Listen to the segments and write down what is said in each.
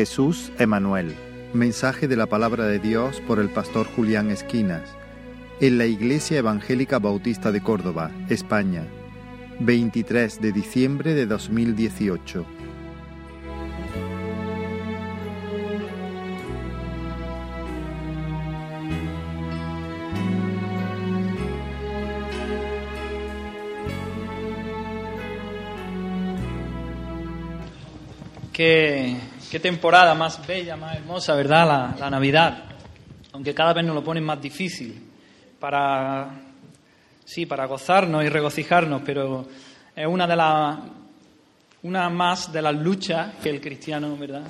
Jesús Emanuel. Mensaje de la palabra de Dios por el pastor Julián Esquinas. En la Iglesia Evangélica Bautista de Córdoba, España. 23 de diciembre de 2018. Qué, qué temporada más bella, más hermosa, ¿verdad? La, Navidad. Aunque cada vez nos lo ponen más difícil para, sí, para gozarnos y regocijarnos, pero es una de las una más de las luchas que el cristiano, ¿verdad?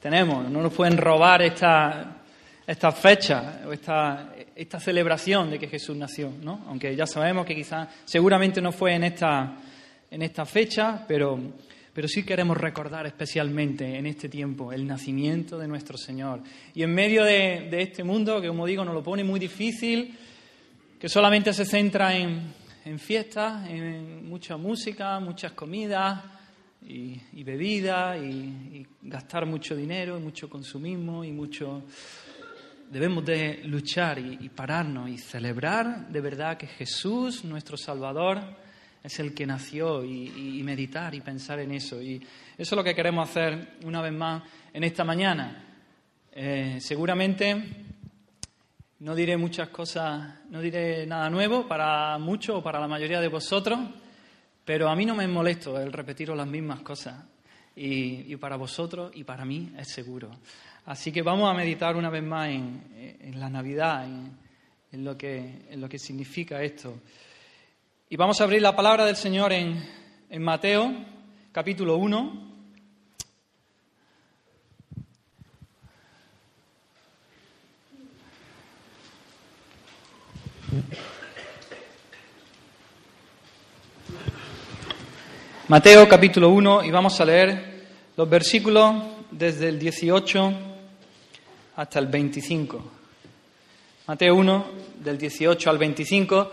Tenemos. No nos pueden robar esta, esta fecha o esta, esta celebración de que Jesús nació, ¿no? Aunque ya sabemos que quizás, seguramente no fue en esta, en esta fecha, pero pero sí queremos recordar especialmente en este tiempo el nacimiento de nuestro Señor. Y en medio de, este mundo, que como digo, nos lo pone muy difícil, que solamente se centra en, fiestas, en mucha música, muchas comidas y, y bebidas, y, y gastar mucho dinero, y mucho consumismo, y mucho... Debemos de luchar y pararnos y celebrar de verdad que Jesús, nuestro Salvador, es el que nació y, meditar y pensar en eso. Y eso es lo que queremos hacer una vez más en esta mañana. Eh, seguramente no diré muchas cosas, no diré nada nuevo para muchos o para la mayoría de vosotros, pero a mí no me molesto el repetiros las mismas cosas. Y, para vosotros y para mí es seguro. Así que vamos a meditar una vez más en, la Navidad, en, lo que, en lo que significa esto. Y vamos a abrir la palabra del Señor en, en Mateo, capítulo 1. Mateo capítulo 1 y vamos a leer los versículos desde el 18 hasta el 25. Mateo 1 del 18 al 25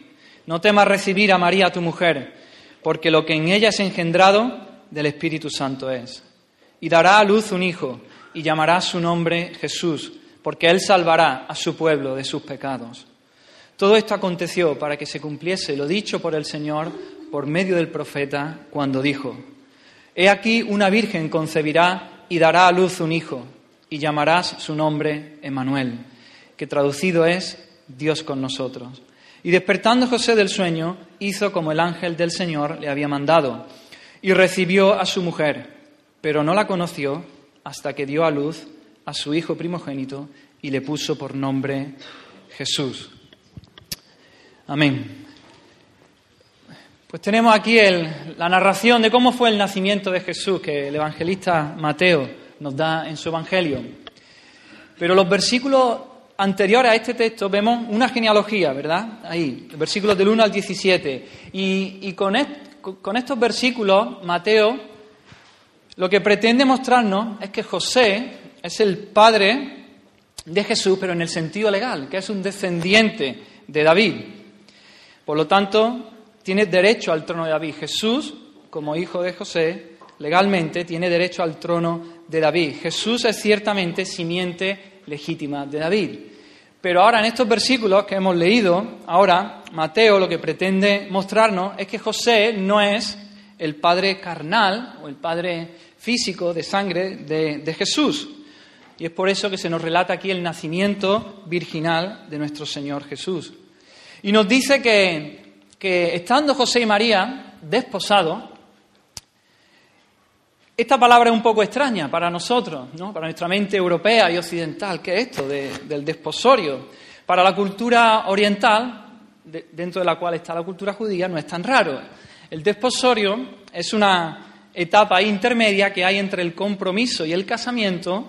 no temas recibir a María tu mujer, porque lo que en ella es engendrado del Espíritu Santo es. Y dará a luz un hijo, y llamará su nombre Jesús, porque él salvará a su pueblo de sus pecados. Todo esto aconteció para que se cumpliese lo dicho por el Señor por medio del profeta cuando dijo, He aquí una virgen concebirá y dará a luz un hijo, y llamarás su nombre Emanuel, que traducido es Dios con nosotros. Y despertando José del sueño, hizo como el ángel del Señor le había mandado, y recibió a su mujer, pero no la conoció hasta que dio a luz a su hijo primogénito y le puso por nombre Jesús. Amén. Pues tenemos aquí la narración de cómo fue el nacimiento de Jesús que el evangelista Mateo nos da en su evangelio. Pero los versículos anteriores a este texto vemos una genealogía, ¿verdad? Ahí, versículos del 1 al 17. Y, con, con estos versículos, Mateo lo que pretende mostrarnos es que José es el padre de Jesús, pero en el sentido legal, que es un descendiente de David. Por lo tanto, tiene derecho al trono de David. Jesús, como hijo de José, legalmente tiene derecho al trono de David. Jesús es ciertamente simiente legítima de David. Pero ahora en estos versículos que hemos leído, ahora Mateo lo que pretende mostrarnos es que José no es el padre carnal o el padre físico de sangre de, Jesús. Y es por eso que se nos relata aquí el nacimiento virginal de nuestro Señor Jesús. Y nos dice que, que estando José y María desposados, esta palabra es un poco extraña para nosotros, ¿no? para nuestra mente europea y occidental. ¿Qué es esto de, del desposorio? Para la cultura oriental, de, dentro de la cual está la cultura judía, no es tan raro. El desposorio es una etapa intermedia que hay entre el compromiso y el casamiento,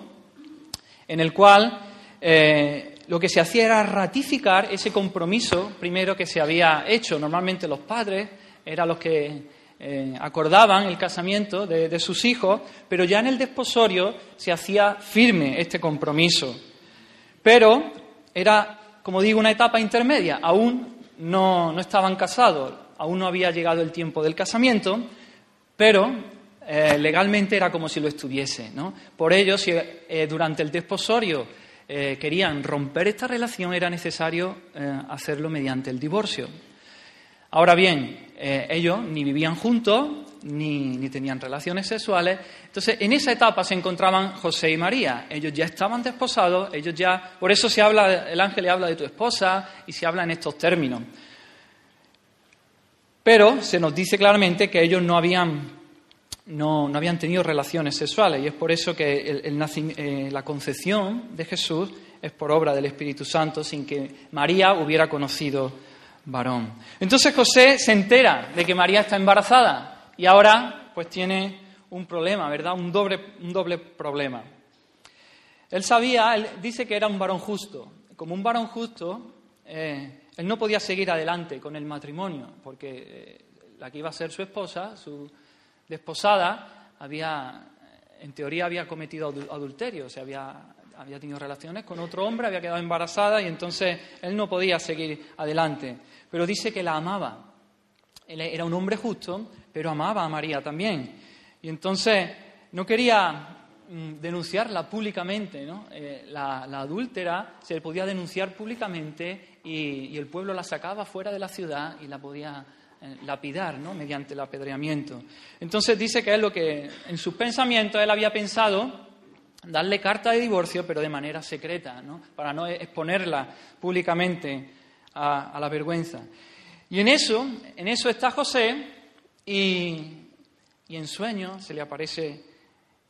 en el cual eh, lo que se hacía era ratificar ese compromiso primero que se había hecho. Normalmente los padres eran los que eh, acordaban el casamiento de, sus hijos, pero ya en el desposorio se hacía firme este compromiso. Pero era, como digo, una etapa intermedia. Aún no, no estaban casados, aún no había llegado el tiempo del casamiento, pero eh, legalmente era como si lo estuviese. ¿no? Por ello, si eh, durante el desposorio querían romper esta relación, era necesario hacerlo mediante el divorcio. Ahora bien, ellos ni vivían juntos, ni, tenían relaciones sexuales. Entonces, en esa etapa se encontraban José y María. Ellos ya estaban desposados, ellos ya. Por eso se habla, el ángel le habla de tu esposa y se habla en estos términos. Pero se nos dice claramente que ellos no habían no, habían tenido relaciones sexuales y es por eso que eh, la concepción de Jesús es por obra del Espíritu Santo sin que María hubiera conocido varón. Entonces José se entera de que María está embarazada y ahora pues tiene un problema, ¿verdad? Un doble, un doble problema. Él sabía, él dice que era un varón justo. Como un varón justo, eh, él no podía seguir adelante con el matrimonio porque eh, la que iba a ser su esposa, su desposada había, en teoría había cometido adulterio, o sea, había, había tenido relaciones con otro hombre, había quedado embarazada y entonces él no podía seguir adelante. Pero dice que la amaba. Él era un hombre justo, pero amaba a María también. Y entonces no quería mm, denunciarla públicamente, ¿no? Eh, la, adúltera se le podía denunciar públicamente y, y, el pueblo la sacaba fuera de la ciudad y la podía eh, lapidar, ¿no? mediante el apedreamiento. Entonces dice que es lo que en sus pensamientos él había pensado darle carta de divorcio, pero de manera secreta, ¿no? para no exponerla públicamente a, la vergüenza. Y en eso, en eso está José y, en sueño se le aparece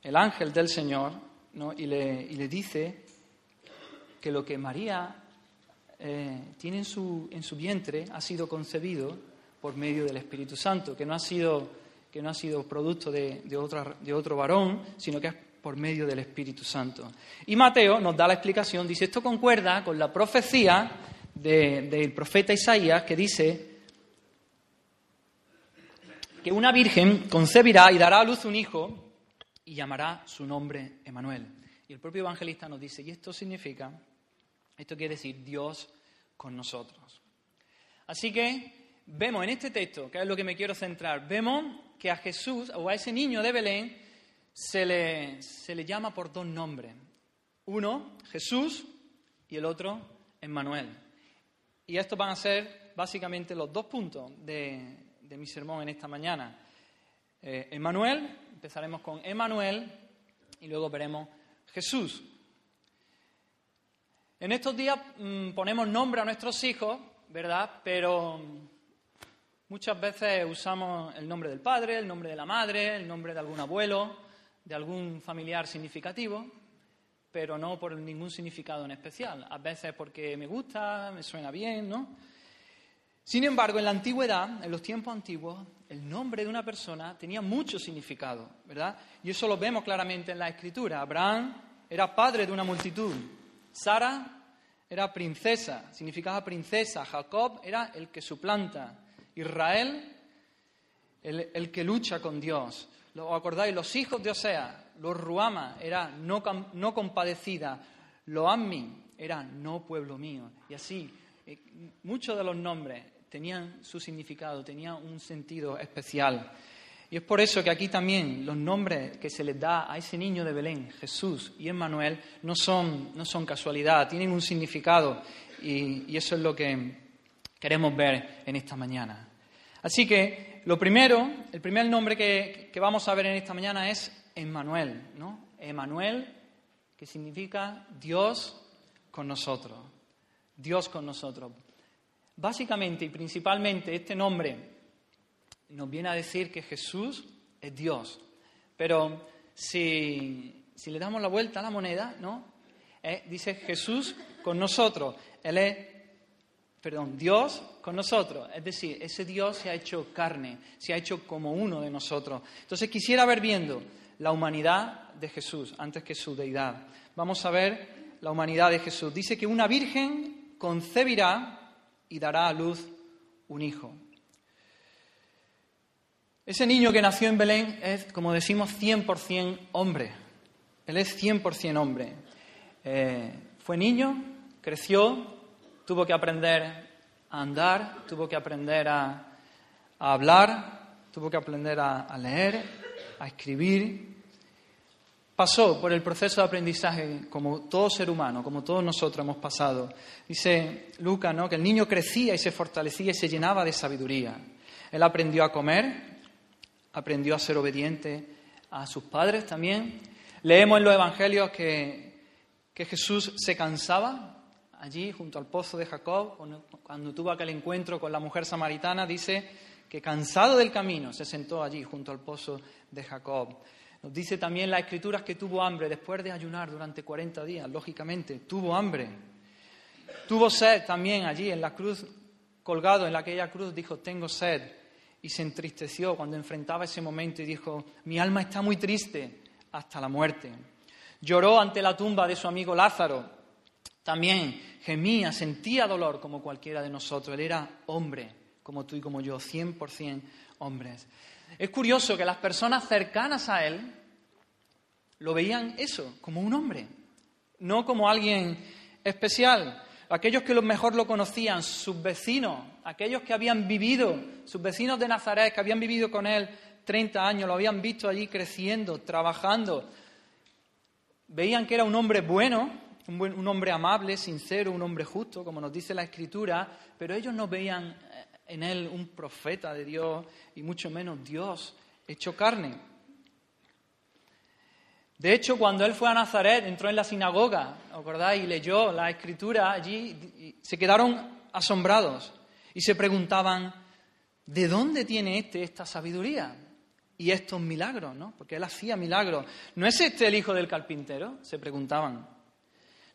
el ángel del Señor ¿no? y, le, y, le, dice que lo que María eh, tiene en su, en su vientre ha sido concebido por medio del Espíritu Santo, que no ha sido, que no ha sido producto de, de, de otro varón, sino que es por medio del Espíritu Santo. Y Mateo nos da la explicación, dice, esto concuerda con la profecía del profeta Isaías que dice que una virgen concebirá y dará a luz un hijo y llamará su nombre Emanuel. Y el propio evangelista nos dice, y esto significa, esto quiere decir Dios con nosotros. Así que vemos en este texto, que es lo que me quiero centrar, vemos que a Jesús o a ese niño de Belén se le, se le llama por dos nombres. Uno, Jesús, y el otro, Emmanuel. Y estos van a ser básicamente los dos puntos de, de mi sermón en esta mañana. Eh, Emmanuel, empezaremos con Emmanuel y luego veremos Jesús. En estos días mm, ponemos nombre a nuestros hijos, ¿verdad? Pero Muchas veces usamos el nombre del padre, el nombre de la madre, el nombre de algún abuelo, de algún familiar significativo, pero no por ningún significado en especial. A veces porque me gusta, me suena bien, ¿no? Sin embargo, en la antigüedad, en los tiempos antiguos, el nombre de una persona tenía mucho significado, ¿verdad? Y eso lo vemos claramente en la escritura. Abraham era padre de una multitud. Sara era princesa, significaba princesa. Jacob era el que suplanta. Israel, el, que lucha con Dios. ¿Lo acordáis? Los hijos de Osea, los Ruama, era no, no compadecida. Los Ammi, era no pueblo mío. Y así, eh, muchos de los nombres tenían su significado, tenían un sentido especial. Y es por eso que aquí también los nombres que se les da a ese niño de Belén, Jesús y Emmanuel, no son, no son casualidad, tienen un significado. y eso es lo que queremos ver en esta mañana. Así que lo primero, el primer nombre que, vamos a ver en esta mañana es Emmanuel, ¿no? Emmanuel, que significa Dios con nosotros. Dios con nosotros. Básicamente y principalmente este nombre nos viene a decir que Jesús es Dios. Pero si, le damos la vuelta a la moneda, ¿no? Eh, dice Jesús con nosotros. Él es perdón, Dios con nosotros. Es decir, ese Dios se ha hecho carne, se ha hecho como uno de nosotros. Entonces quisiera ver viendo la humanidad de Jesús antes que su deidad. Vamos a ver la humanidad de Jesús. Dice que una virgen concebirá y dará a luz un hijo. Ese niño que nació en Belén es, como decimos, 100% hombre. Él es 100% hombre. Eh, fue niño, creció, tuvo que aprender a andar, tuvo que aprender a, hablar, tuvo que aprender a leer, a escribir. Pasó por el proceso de aprendizaje como todo ser humano, como todos nosotros hemos pasado. Dice Lucas ¿no? que el niño crecía y se fortalecía y se llenaba de sabiduría. Él aprendió a comer, aprendió a ser obediente a sus padres también. Leemos en los evangelios que, que Jesús se cansaba allí junto al pozo de Jacob, cuando tuvo aquel encuentro con la mujer samaritana, dice que cansado del camino se sentó allí junto al pozo de Jacob. Nos dice también las escrituras que tuvo hambre después de ayunar durante 40 días, lógicamente, tuvo hambre. Tuvo sed también allí en la cruz, colgado en aquella cruz, dijo, tengo sed y se entristeció cuando enfrentaba ese momento y dijo, mi alma está muy triste hasta la muerte. Lloró ante la tumba de su amigo Lázaro. También gemía, sentía dolor como cualquiera de nosotros. Él era hombre, como tú y como yo, 100% hombres. Es curioso que las personas cercanas a él lo veían eso, como un hombre, no como alguien especial aquellos que mejor lo conocían, sus vecinos, aquellos que habían vivido, sus vecinos de Nazaret, que habían vivido con él 30 años, lo habían visto allí creciendo, trabajando, veían que era un hombre bueno, un, un hombre amable, sincero, un hombre justo, como nos dice la Escritura, pero ellos no veían eh, en él un profeta de Dios y mucho menos Dios hecho carne. De hecho, cuando él fue a Nazaret, entró en la sinagoga, ¿acordáis? Y leyó la escritura allí, se quedaron asombrados y se preguntaban, ¿de dónde tiene este esta sabiduría? Y estos milagros, ¿no? Porque él hacía milagros. ¿No es este el hijo del carpintero? Se preguntaban.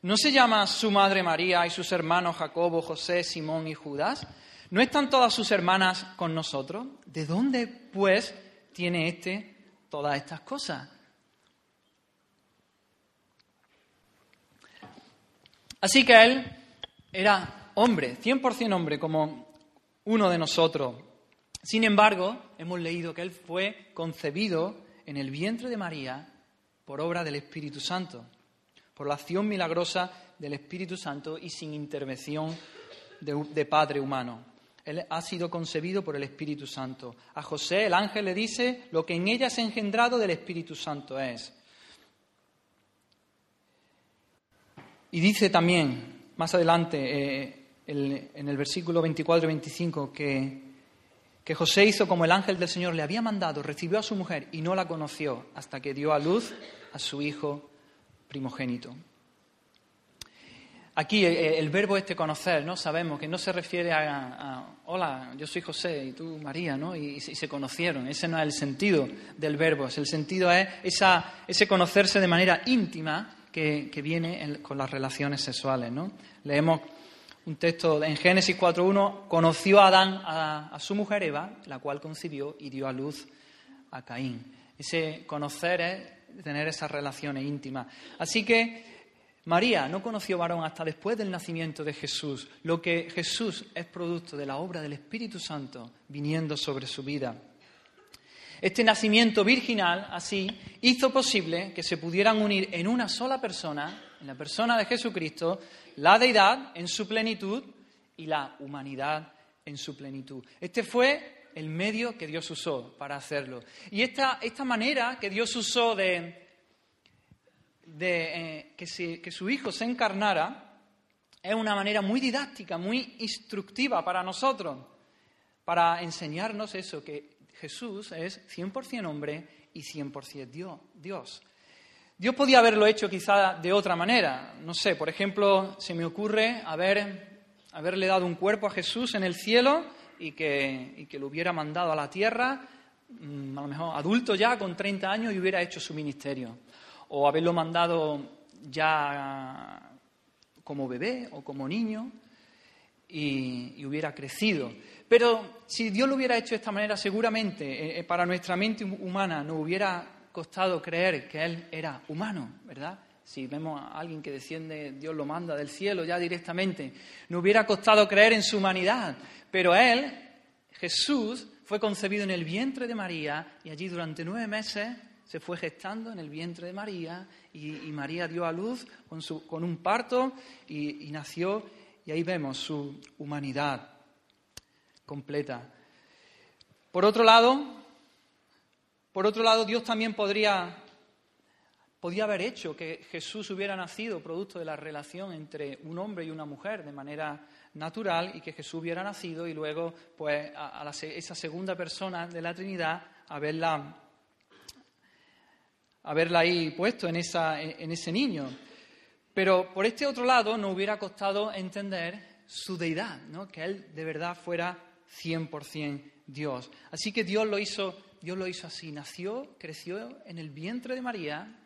¿No se llama su madre María y sus hermanos Jacobo, José, Simón y Judas? ¿No están todas sus hermanas con nosotros? ¿De dónde, pues, tiene este todas estas cosas? Así que él era hombre, 100% hombre, como uno de nosotros. Sin embargo, hemos leído que él fue concebido en el vientre de María por obra del Espíritu Santo, por la acción milagrosa del Espíritu Santo y sin intervención de, padre humano. Él ha sido concebido por el Espíritu Santo. A José el ángel le dice, lo que en ella ha engendrado del Espíritu Santo es. Y dice también, más adelante, eh, en el versículo 24 y 25, que, que José hizo como el ángel del Señor le había mandado, recibió a su mujer y no la conoció hasta que dio a luz a su hijo primogénito. Aquí eh, el, verbo este conocer, ¿no? Sabemos que no se refiere a, hola, yo soy José y tú María, ¿no? Y, se conocieron. Ese no es el sentido del verbo. El sentido es esa, ese conocerse de manera íntima que, viene con las relaciones sexuales. ¿no? Leemos un texto en Génesis 4.1, conoció a Adán a, su mujer Eva, la cual concibió y dio a luz a Caín. Ese conocer es tener esas relaciones íntimas. Así que María no conoció varón hasta después del nacimiento de Jesús, lo que Jesús es producto de la obra del Espíritu Santo viniendo sobre su vida. Este nacimiento virginal, así, hizo posible que se pudieran unir en una sola persona, en la persona de Jesucristo, la deidad en su plenitud y la humanidad en su plenitud. Este fue el medio que Dios usó para hacerlo. Y esta, esta manera que Dios usó de, de eh, que, que su Hijo se encarnara es una manera muy didáctica, muy instructiva para nosotros, para enseñarnos eso, que Jesús es 100% hombre y 100% Dios. Dios podía haberlo hecho quizá de otra manera. No sé, por ejemplo, se me ocurre haber, haberle dado un cuerpo a Jesús en el cielo y que, que lo hubiera mandado a la tierra, mm, a lo mejor adulto ya, con 30 años, y hubiera hecho su ministerio. O haberlo mandado ya como bebé o como niño y hubiera crecido. Pero si Dios lo hubiera hecho de esta manera, seguramente eh, eh, para nuestra mente humana nos hubiera costado creer que Él era humano, ¿verdad? Si vemos a alguien que desciende, Dios lo manda del cielo ya directamente, no hubiera costado creer en su humanidad, pero él, Jesús, fue concebido en el vientre de María y allí durante nueve meses se fue gestando en el vientre de María y, María dio a luz con, su, con un parto y, y nació y ahí vemos su humanidad completa. Por otro lado, por otro lado, Dios también podría Podía haber hecho que Jesús hubiera nacido producto de la relación entre un hombre y una mujer de manera natural y que Jesús hubiera nacido y luego, pues, a, esa segunda persona de la Trinidad, haberla, haberla ahí puesto en, esa, en ese niño. Pero por este otro lado, no hubiera costado entender su deidad, ¿no? que Él de verdad fuera 100% Dios. Así que Dios lo hizo, Dios lo hizo así. Nació, creció en el vientre de María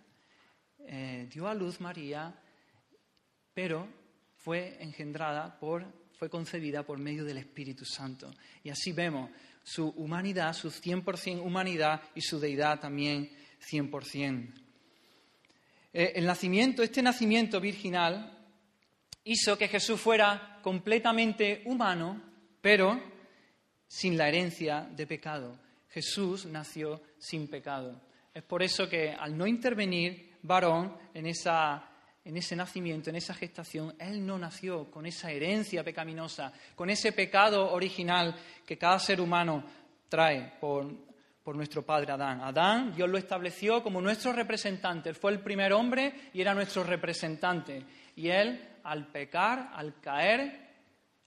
eh, dio a luz María, pero fue engendrada por, fue concebida por medio del Espíritu Santo. Y así vemos su humanidad, su 100% humanidad y su deidad también 100%. Eh, el nacimiento, este nacimiento virginal hizo que Jesús fuera completamente humano, pero sin la herencia de pecado. Jesús nació sin pecado. Es por eso que al no intervenir varón en, esa, ese nacimiento, en esa gestación, él no nació con esa herencia pecaminosa, con ese pecado original que cada ser humano trae por, por nuestro padre Adán. Adán, Dios lo estableció como nuestro representante. Él fue el primer hombre y era nuestro representante. Y él, al pecar, al caer,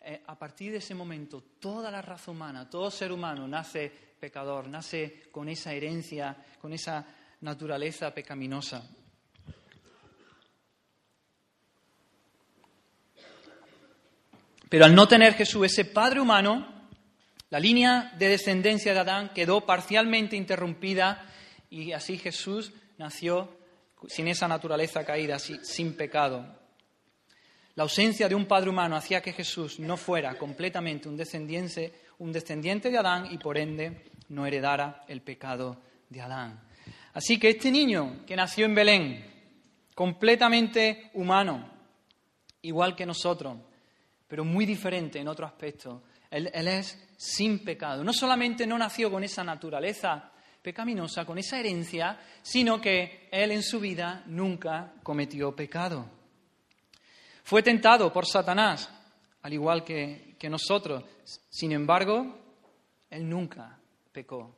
eh, a partir de ese momento, toda la raza humana, todo ser humano nace pecador, nace con esa herencia, con esa naturaleza pecaminosa. Pero al no tener Jesús ese Padre humano, la línea de descendencia de Adán quedó parcialmente interrumpida y así Jesús nació sin esa naturaleza caída, sin pecado. La ausencia de un Padre humano hacía que Jesús no fuera completamente un descendiente, un descendiente de Adán y por ende no heredara el pecado de Adán. Así que este niño que nació en Belén, completamente humano, igual que nosotros, pero muy diferente en otro aspecto. Él, es sin pecado. No solamente no nació con esa naturaleza pecaminosa, con esa herencia, sino que él en su vida nunca cometió pecado. Fue tentado por Satanás, al igual que, que nosotros. Sin embargo, él nunca pecó.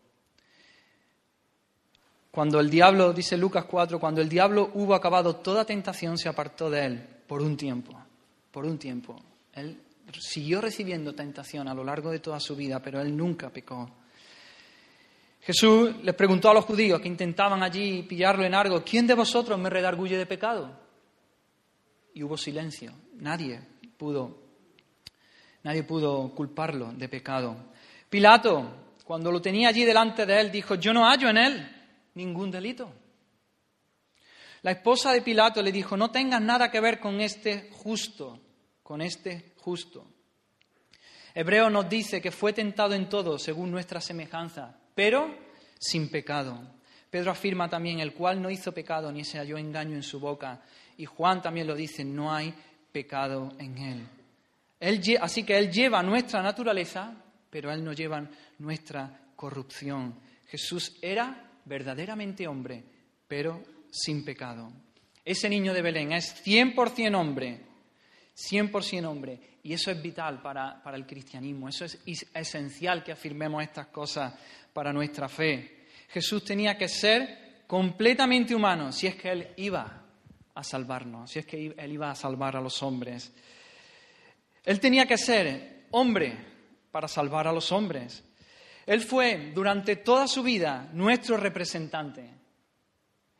Cuando el diablo, dice Lucas 4, cuando el diablo hubo acabado toda tentación, se apartó de él por un tiempo, por un tiempo. Él siguió recibiendo tentación a lo largo de toda su vida, pero él nunca pecó. Jesús les preguntó a los judíos que intentaban allí pillarlo en algo, ¿quién de vosotros me redarguye de pecado? Y hubo silencio. Nadie pudo, nadie pudo culparlo de pecado. Pilato, cuando lo tenía allí delante de él, dijo, yo no hallo en él ningún delito. La esposa de Pilato le dijo, no tengas nada que ver con este justo, con este justo. Hebreo nos dice que fue tentado en todo según nuestra semejanza, pero sin pecado. Pedro afirma también, el cual no hizo pecado ni se halló engaño en su boca. Y Juan también lo dice, no hay pecado en él. así que Él lleva nuestra naturaleza, pero Él no lleva nuestra corrupción. Jesús era verdaderamente hombre, pero sin pecado. Ese niño de Belén es 100% hombre 100% hombre. Y eso es vital para, el cristianismo. Eso es esencial que afirmemos estas cosas para nuestra fe. Jesús tenía que ser completamente humano si es que Él iba a salvarnos, si es que Él iba a salvar a los hombres. Él tenía que ser hombre para salvar a los hombres. Él fue durante toda su vida nuestro representante.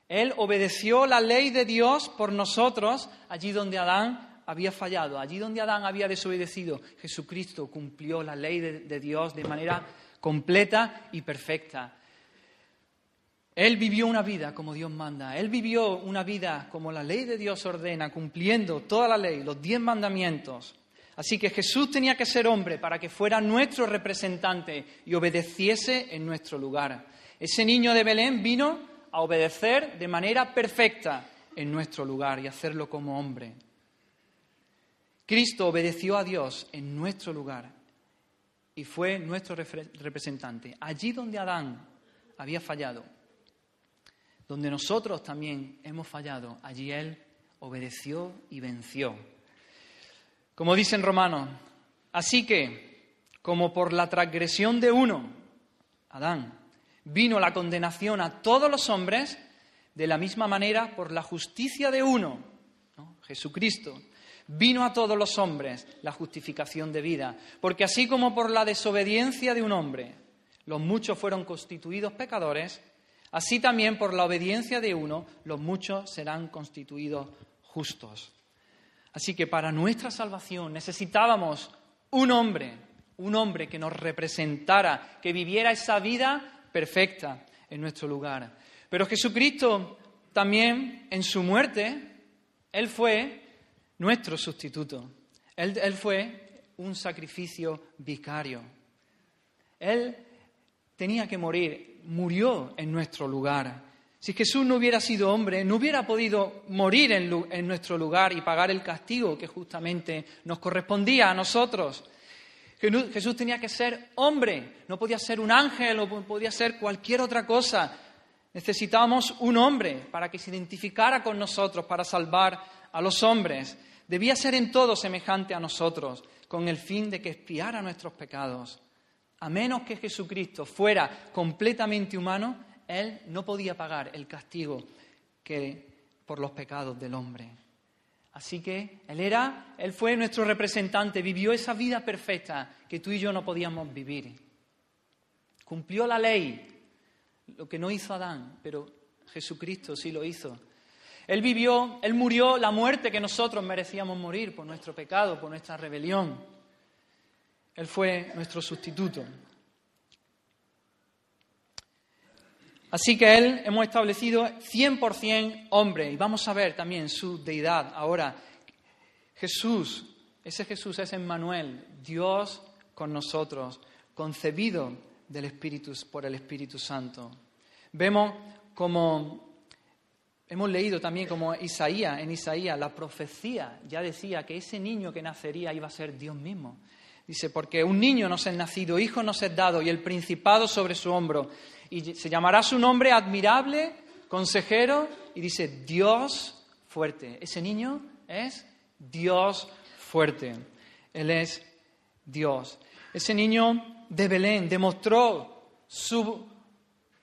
Él obedeció la ley de Dios por nosotros allí donde Adán había fallado, allí donde Adán había desobedecido, Jesucristo cumplió la ley de, Dios de manera completa y perfecta. Él vivió una vida como Dios manda. Él vivió una vida como la ley de Dios ordena, cumpliendo toda la ley, los diez mandamientos. Así que Jesús tenía que ser hombre para que fuera nuestro representante y obedeciese en nuestro lugar. Ese niño de Belén vino a obedecer de manera perfecta en nuestro lugar y hacerlo como hombre. Cristo obedeció a Dios en nuestro lugar y fue nuestro representante. Allí donde Adán había fallado, donde nosotros también hemos fallado, allí Él obedeció y venció. Como dicen Romanos, así que, como por la transgresión de uno, Adán, vino la condenación a todos los hombres, de la misma manera, por la justicia de uno, Jesucristo, vino a todos los hombres la justificación de vida. Porque así como por la desobediencia de un hombre los muchos fueron constituidos pecadores, así también por la obediencia de uno los muchos serán constituidos justos. Así que para nuestra salvación necesitábamos un hombre, un hombre que nos representara, que viviera esa vida perfecta en nuestro lugar. Pero Jesucristo también en su muerte, Él fue nuestro sustituto. Él, fue un sacrificio vicario. Él tenía que morir, murió en nuestro lugar. Si Jesús no hubiera sido hombre, no hubiera podido morir en, nuestro lugar y pagar el castigo que justamente nos correspondía a nosotros. Jesús tenía que ser hombre, no podía ser un ángel o podía ser cualquier otra cosa. Necesitábamos un hombre para que se identificara con nosotros, para salvar a los hombres. Debía ser en todo semejante a nosotros, con el fin de que expiara nuestros pecados. A menos que Jesucristo fuera completamente humano, Él no podía pagar el castigo que por los pecados del hombre. Así que Él era, Él fue nuestro representante, vivió esa vida perfecta que tú y yo no podíamos vivir. Cumplió la ley, lo que no hizo Adán, pero Jesucristo sí lo hizo. Él vivió, Él murió la muerte que nosotros merecíamos morir por nuestro pecado, por nuestra rebelión. Él fue nuestro sustituto. Así que Él hemos establecido 100% hombre y vamos a ver también su deidad. Ahora, Jesús, ese Jesús es Emmanuel, Dios con nosotros, concebido del Espíritu, por el Espíritu Santo. Vemos como Hemos leído también como Isaías, en Isaías, la profecía ya decía que ese niño que nacería iba a ser Dios mismo. Dice, porque un niño nos es nacido, hijo nos es dado, y el principado sobre su hombro. Y se llamará su nombre admirable, consejero, y dice, Dios fuerte. Ese niño es Dios fuerte. Él es Dios. Ese niño de Belén demostró su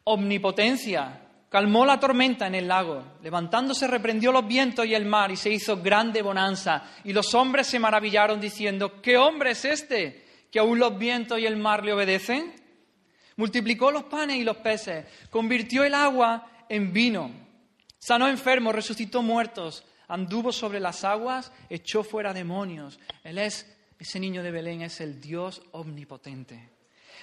omnipotencia, Calmó la tormenta en el lago, levantándose reprendió los vientos y el mar y se hizo grande bonanza. Y los hombres se maravillaron diciendo, ¿qué hombre es este que aún los vientos y el mar le obedecen? Multiplicó los panes y los peces, convirtió el agua en vino, sanó enfermos, resucitó muertos, anduvo sobre las aguas, echó fuera demonios. Él es, ese niño de Belén es el Dios omnipotente.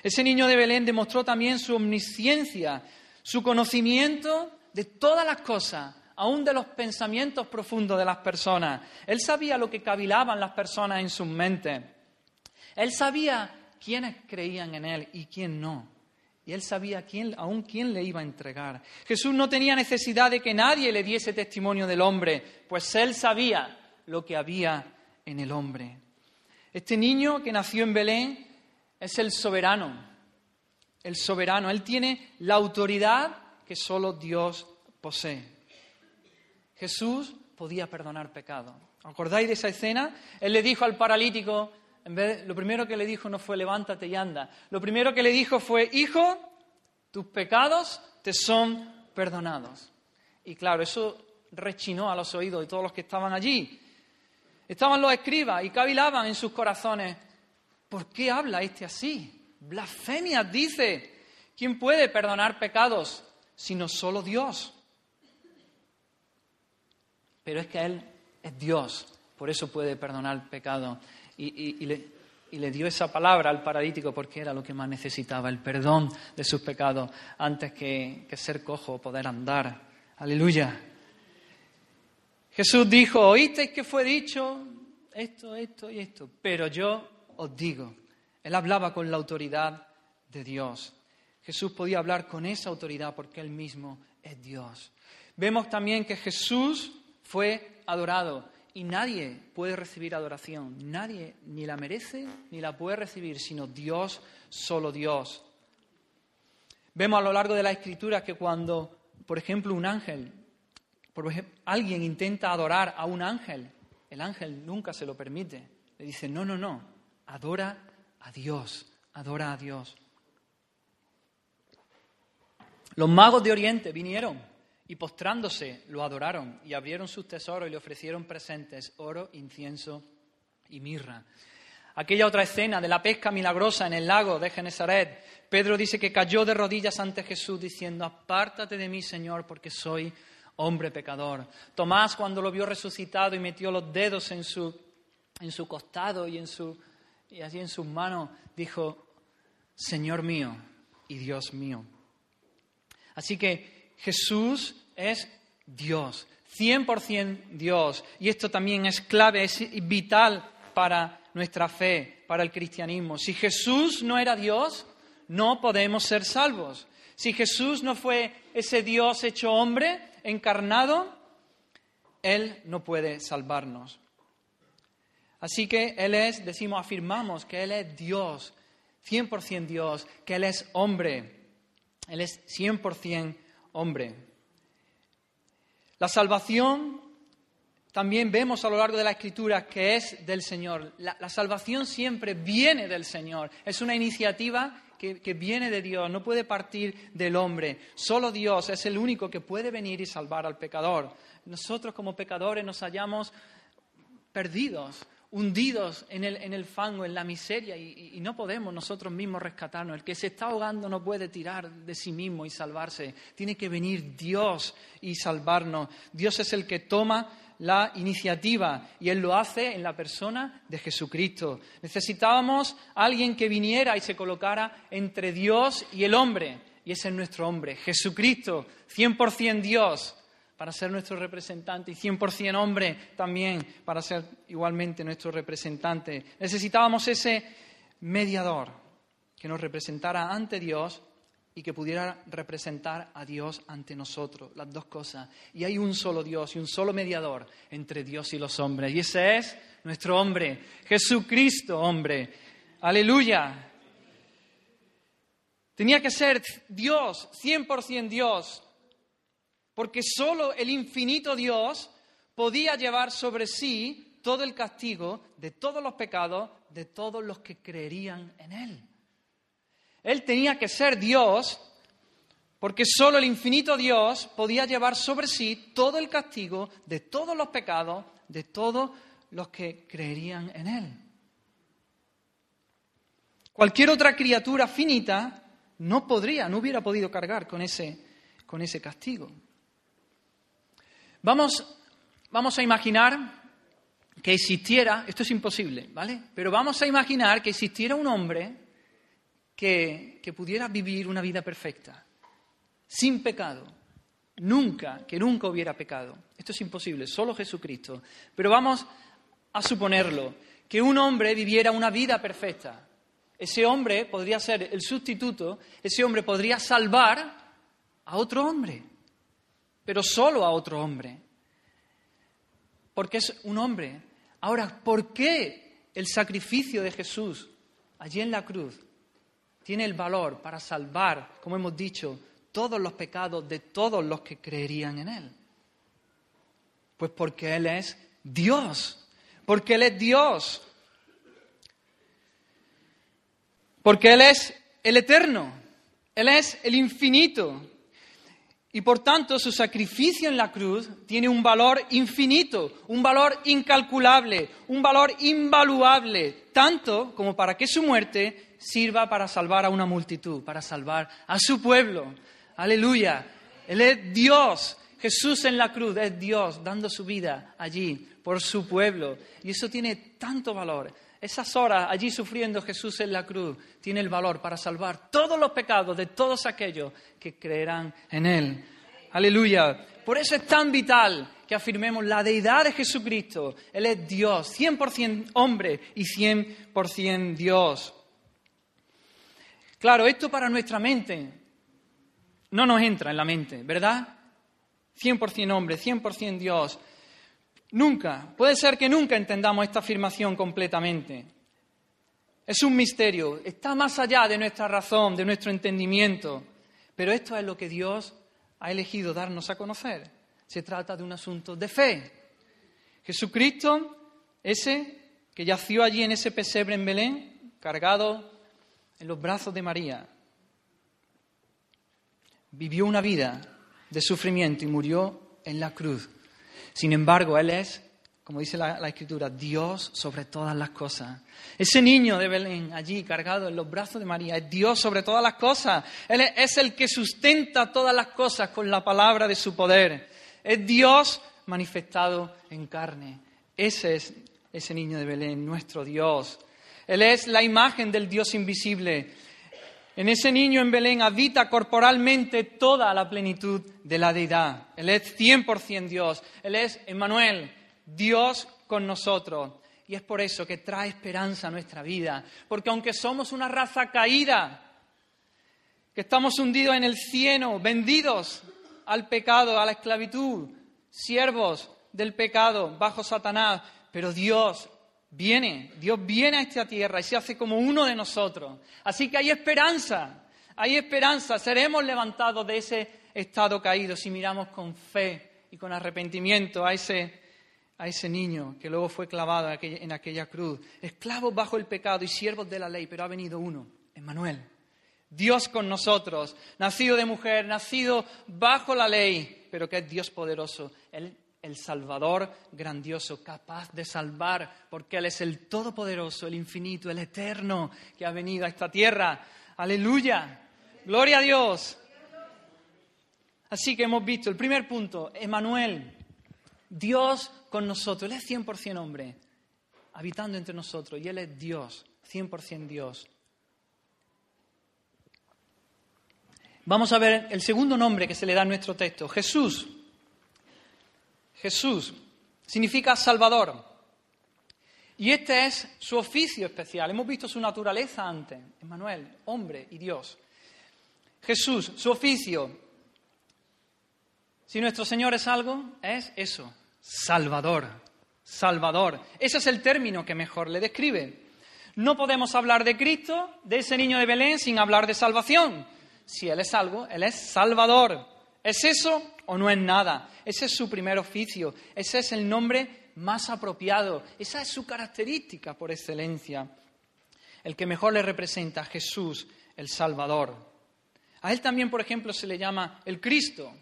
Ese niño de Belén demostró también su omnisciencia, su conocimiento de todas las cosas, aún de los pensamientos profundos de las personas. Él sabía lo que cavilaban las personas en sus mentes. Él sabía quiénes creían en Él y quién no. Y Él sabía quién, aún quién le iba a entregar. Jesús no tenía necesidad de que nadie le diese testimonio del hombre, pues Él sabía lo que había en el hombre. Este niño que nació en Belén es el soberano, el soberano. Él tiene la autoridad que solo Dios posee. Jesús podía perdonar pecado. ¿Acordáis de esa escena? Él le dijo al paralítico, en vez lo primero que le dijo no fue levántate y anda. Lo primero que le dijo fue, hijo, tus pecados te son perdonados. Y claro, eso rechinó a los oídos de todos los que estaban allí. Estaban los escribas y cavilaban en sus corazones, ¿por qué habla este así? Blasfemia dice, ¿quién puede perdonar pecados sino solo Dios? Pero es que Él es Dios, por eso puede perdonar pecado. Y, le, dio esa palabra al paralítico porque era lo que más necesitaba, el perdón de sus pecados, antes que, que ser cojo o poder andar. Aleluya. Jesús dijo, oísteis que fue dicho esto, esto y esto, pero yo os digo, él hablaba con la autoridad de Dios. Jesús podía hablar con esa autoridad porque Él mismo es Dios. Vemos también que Jesús fue adorado y nadie puede recibir adoración, nadie ni la merece ni la puede recibir, sino Dios, solo Dios. Vemos a lo largo de la escritura que cuando, por ejemplo, un ángel, por ejemplo, alguien intenta adorar a un ángel, el ángel nunca se lo permite. Le dice, no, no, no, adora a Dios, adora a Dios. Los magos de Oriente vinieron y postrándose lo adoraron y abrieron sus tesoros y le ofrecieron presentes, oro, incienso y mirra. Aquella otra escena de la pesca milagrosa en el lago de Genesaret, Pedro dice que cayó de rodillas ante Jesús diciendo, apártate de mí, Señor, porque soy hombre pecador. Tomás, cuando lo vio resucitado y metió los dedos en su, en su costado y, en su, y allí en sus manos, dijo, Señor mío y Dios mío. Así que Jesús es Dios, 100% Dios. Y esto también es clave, es vital para nuestra fe, para el cristianismo. Si Jesús no era Dios, no podemos ser salvos. Si Jesús no fue ese Dios hecho hombre, encarnado, Él no puede salvarnos. Así que Él es, decimos, afirmamos que Él es Dios, 100% Dios, que Él es hombre, Él es 100% hombre. La salvación también vemos a lo largo de la escritura que es del Señor. La, salvación siempre viene del Señor. Es una iniciativa que, que, viene de Dios, no puede partir del hombre. Solo Dios es el único que puede venir y salvar al pecador. Nosotros como pecadores nos hallamos perdidos, hundidos en el, en el fango, en la miseria, y, no podemos nosotros mismos rescatarnos. El que se está ahogando no puede tirar de sí mismo y salvarse. Tiene que venir Dios y salvarnos. Dios es el que toma la iniciativa y Él lo hace en la persona de Jesucristo. Necesitábamos alguien que viniera y se colocara entre Dios y el hombre, y ese es nuestro hombre, Jesucristo, 100% Dios, para ser nuestro representante y 100% hombre también para ser igualmente nuestro representante. Necesitábamos ese mediador que nos representara ante Dios y que pudiera representar a Dios ante nosotros, las dos cosas. Y hay un solo Dios y un solo mediador entre Dios y los hombres. Y ese es nuestro hombre, Jesucristo hombre. Aleluya. Tenía que ser Dios, 100% Dios, porque solo el infinito Dios podía llevar sobre sí todo el castigo de todos los pecados de todos los que creerían en Él. Él tenía que ser Dios porque solo el infinito Dios podía llevar sobre sí todo el castigo de todos los pecados de todos los que creerían en Él. Cualquier otra criatura finita no podría, no hubiera podido cargar con ese, con ese castigo. Vamos, vamos a imaginar que existiera, esto es imposible, ¿vale? Pero vamos a imaginar que existiera un hombre que, que pudiera vivir una vida perfecta, sin pecado, nunca, que nunca hubiera pecado. Esto es imposible, solo Jesucristo. Pero vamos a suponerlo, que un hombre viviera una vida perfecta. Ese hombre podría ser el sustituto, ese hombre podría salvar a otro hombre pero solo a otro hombre. Porque es un hombre. Ahora, ¿por qué el sacrificio de Jesús allí en la cruz tiene el valor para salvar, como hemos dicho, todos los pecados de todos los que creerían en Él? Pues porque Él es Dios, porque Él es Dios, porque Él es el eterno, Él es el infinito, y por tanto su sacrificio en la cruz tiene un valor infinito, un valor incalculable, un valor invaluable, tanto como para que su muerte sirva para salvar a una multitud, para salvar a su pueblo. Aleluya. Él es Dios. Jesús en la cruz es Dios dando su vida allí por su pueblo. Y eso tiene tanto valor. Esas horas allí sufriendo Jesús en la cruz tiene el valor para salvar todos los pecados de todos aquellos que creerán en Él. Aleluya. Por eso es tan vital que afirmemos la deidad de Jesucristo. Él es Dios, 100% hombre y 100% Dios. Claro, esto para nuestra mente no nos entra en la mente, ¿verdad? 100% hombre, 100% Dios. Nunca, puede ser que nunca entendamos esta afirmación completamente. Es un misterio, está más allá de nuestra razón, de nuestro entendimiento, pero esto es lo que Dios ha elegido darnos a conocer. Se trata de un asunto de fe. Jesucristo, ese que yació allí en ese pesebre en Belén, cargado en los brazos de María, vivió una vida de sufrimiento y murió en la cruz. Sin embargo, Él es como dice la, escritura, Dios sobre todas las cosas. Ese niño de Belén allí cargado en los brazos de María es Dios sobre todas las cosas. Él es el que sustenta todas las cosas con la palabra de su poder. Es Dios manifestado en carne. Ese es ese niño de Belén, nuestro Dios. Él es la imagen del Dios invisible. En ese niño en Belén habita corporalmente toda la plenitud de la deidad. Él es 100% Dios. Él es Emmanuel, Dios con nosotros. Y es por eso que trae esperanza a nuestra vida. Porque aunque somos una raza caída, que estamos hundidos en el cieno, vendidos al pecado, a la esclavitud, siervos del pecado, bajo Satanás, pero Dios viene, Dios viene a esta tierra y se hace como uno de nosotros. Así que hay esperanza, hay esperanza, seremos levantados de ese estado caído si miramos con fe y con arrepentimiento a ese a ese niño que luego fue clavado en aquella cruz, esclavos bajo el pecado y siervos de la ley, pero ha venido uno, Emmanuel. Dios con nosotros, nacido de mujer, nacido bajo la ley, pero que es Dios poderoso, el, el Salvador grandioso, capaz de salvar, porque Él es el Todopoderoso, el infinito, el eterno, que ha venido a esta tierra. Aleluya. Gloria a Dios. Así que hemos visto el primer punto, Emmanuel, Dios con nosotros. Él es 100% hombre, habitando entre nosotros, y Él es Dios, 100% Dios. Vamos a ver el segundo nombre que se le da en nuestro texto, Jesús. Jesús significa Salvador. Y este es su oficio especial. Hemos visto su naturaleza antes. Emmanuel, hombre y Dios. Jesús, su oficio. Si nuestro Señor es algo, es eso, Salvador. Salvador. Ese es el término que mejor le describe. No podemos hablar de Cristo, de ese niño de Belén, sin hablar de salvación. Si Él es algo, Él es Salvador. ¿Es eso o no es nada? Ese es su primer oficio. Ese es el nombre más apropiado. Esa es su característica por excelencia. El que mejor le representa a Jesús, el Salvador. A Él también, por ejemplo, se le llama el Cristo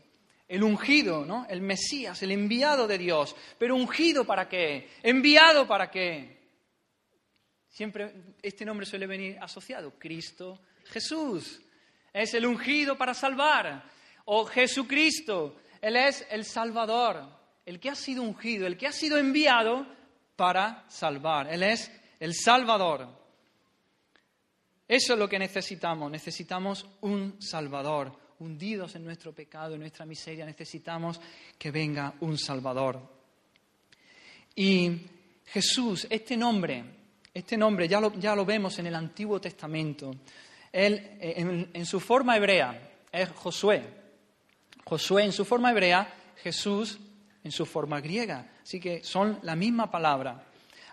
el ungido, ¿no? El Mesías, el enviado de Dios. Pero ungido para qué? Enviado para qué? Siempre este nombre suele venir asociado, Cristo Jesús. Es el ungido para salvar. O Jesucristo, Él es el Salvador, el que ha sido ungido, el que ha sido enviado para salvar. Él es el Salvador. Eso es lo que necesitamos. Necesitamos un Salvador, hundidos en nuestro pecado, en nuestra miseria, necesitamos que venga un Salvador. Y Jesús, este nombre, este nombre ya lo, ya lo vemos en el Antiguo Testamento. Él, en, en su forma hebrea, es Josué. Josué en su forma hebrea, Jesús en su forma griega. Así que son la misma palabra.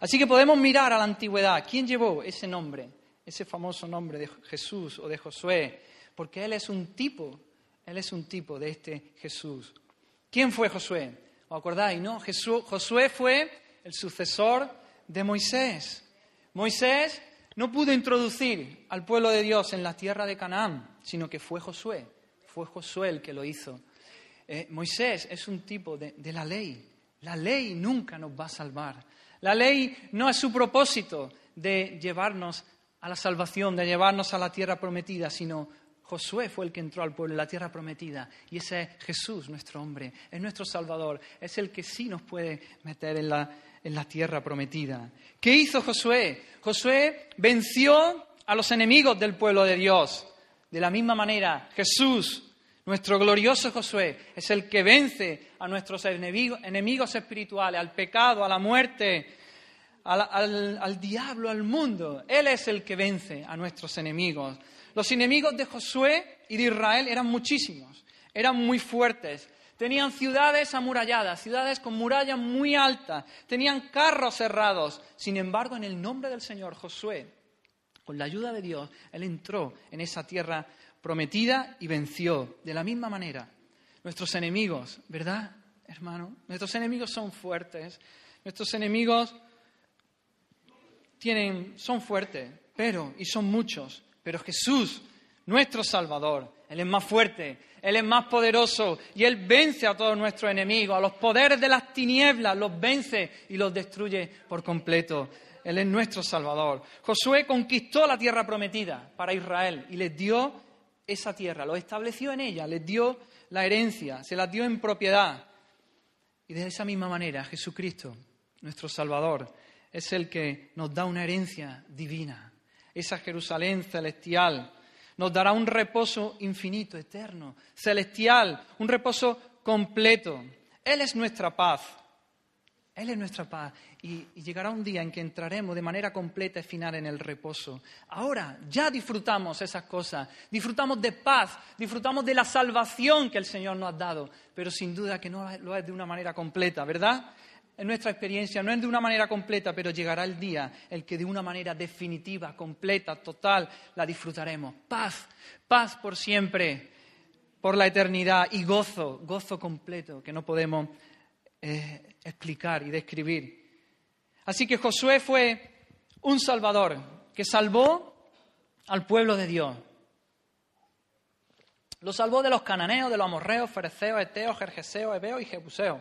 Así que podemos mirar a la antigüedad. ¿Quién llevó ese nombre? Ese famoso nombre de Jesús o de Josué porque Él es un tipo, Él es un tipo de este Jesús. ¿Quién fue Josué? ¿Os acordáis? No, Josué fue el sucesor de Moisés. Moisés no pudo introducir al pueblo de Dios en la tierra de Canaán, sino que fue Josué. Fue Josué el que lo hizo. Eh, Moisés es un tipo de, la ley. La ley nunca nos va a salvar. La ley no es su propósito de llevarnos a la salvación, de llevarnos a la tierra prometida, sino Josué fue el que entró al pueblo en la tierra prometida y ese es Jesús, nuestro hombre, es nuestro Salvador, es el que sí nos puede meter en la, en la tierra prometida. ¿Qué hizo Josué? Josué venció a los enemigos del pueblo de Dios. De la misma manera, Jesús, nuestro glorioso Josué, es el que vence a nuestros enemigos, espirituales, al pecado, a la muerte, al diablo, al mundo. Él es el que vence a nuestros enemigos. Los enemigos de Josué y de Israel eran muchísimos, eran muy fuertes, Tenían ciudades amuralladas, ciudades con murallas muy altas, tenían carros cerrados. Sin embargo, en el nombre del Señor Josué, con la ayuda de Dios, él entró en esa tierra prometida y venció. De la misma manera, nuestros enemigos, ¿verdad, hermano? Nuestros enemigos son fuertes, nuestros enemigos tienen, son fuertes, pero, y son muchos, pero Jesús, nuestro Salvador, Él es más fuerte, Él es más poderoso y Él vence a todos nuestros enemigos, a los poderes de las tinieblas, los vence y los destruye por completo. Él es nuestro Salvador. Josué conquistó la tierra prometida para Israel y les dio esa tierra, lo estableció en ella, les dio la herencia, se la dio en propiedad. Y de esa misma manera Jesucristo, nuestro Salvador, es el que nos da una herencia divina, esa Jerusalén celestial. Nos dará un reposo infinito, eterno, celestial, un reposo completo. Él es nuestra paz. Él es nuestra paz y, llegará un día en que entraremos de manera completa y final en el reposo. Ahora ya disfrutamos esas cosas, disfrutamos de paz, disfrutamos de la salvación que el Señor nos ha dado, pero sin duda que no lo es de una manera completa, ¿verdad? En nuestra experiencia no es de una manera completa, pero llegará el día en que de una manera definitiva, completa, total, la disfrutaremos. Paz, paz por siempre, por la eternidad y gozo, gozo completo que no podemos eh, explicar y describir. Así que Josué fue un salvador que salvó al pueblo de Dios. Lo salvó de los cananeos, de los amorreos, fereceos, eteos, jerjeseos, hebeos y jebuseos.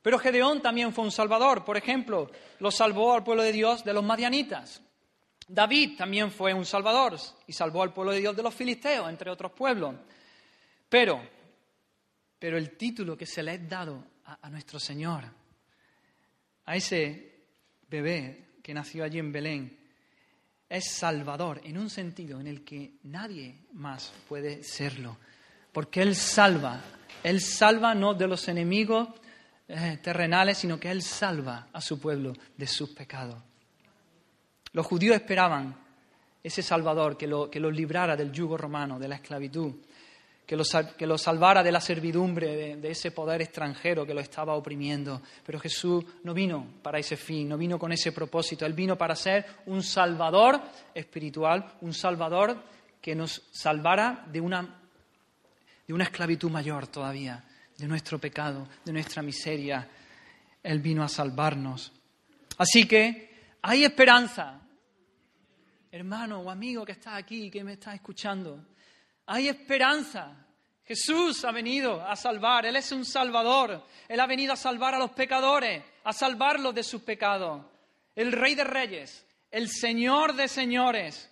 Pero Gedeón también fue un salvador. Por ejemplo, lo salvó al pueblo de Dios de los madianitas. David también fue un salvador y salvó al pueblo de Dios de los filisteos, entre otros pueblos. Pero, pero el título que se le ha dado a, nuestro Señor, a ese bebé que nació allí en Belén, es salvador en un sentido en el que nadie más puede serlo, porque Él salva, Él salva no de los enemigos eh, terrenales, sino que Él salva a su pueblo de sus pecados. Los judíos esperaban ese Salvador que lo, que los librara del yugo romano, de la esclavitud que lo, salvara de la servidumbre, de, ese poder extranjero que lo estaba oprimiendo. Pero Jesús no vino para ese fin, no vino con ese propósito. Él vino para ser un salvador espiritual, un salvador que nos salvara de una, de una esclavitud mayor todavía, de nuestro pecado, de nuestra miseria. Él vino a salvarnos. Así que hay esperanza. Hermano o amigo que está aquí, que me está escuchando, hay esperanza. Jesús ha venido a salvar, Él es un salvador, Él ha venido a salvar a los pecadores, a salvarlos de sus pecados. El Rey de Reyes, el Señor de Señores,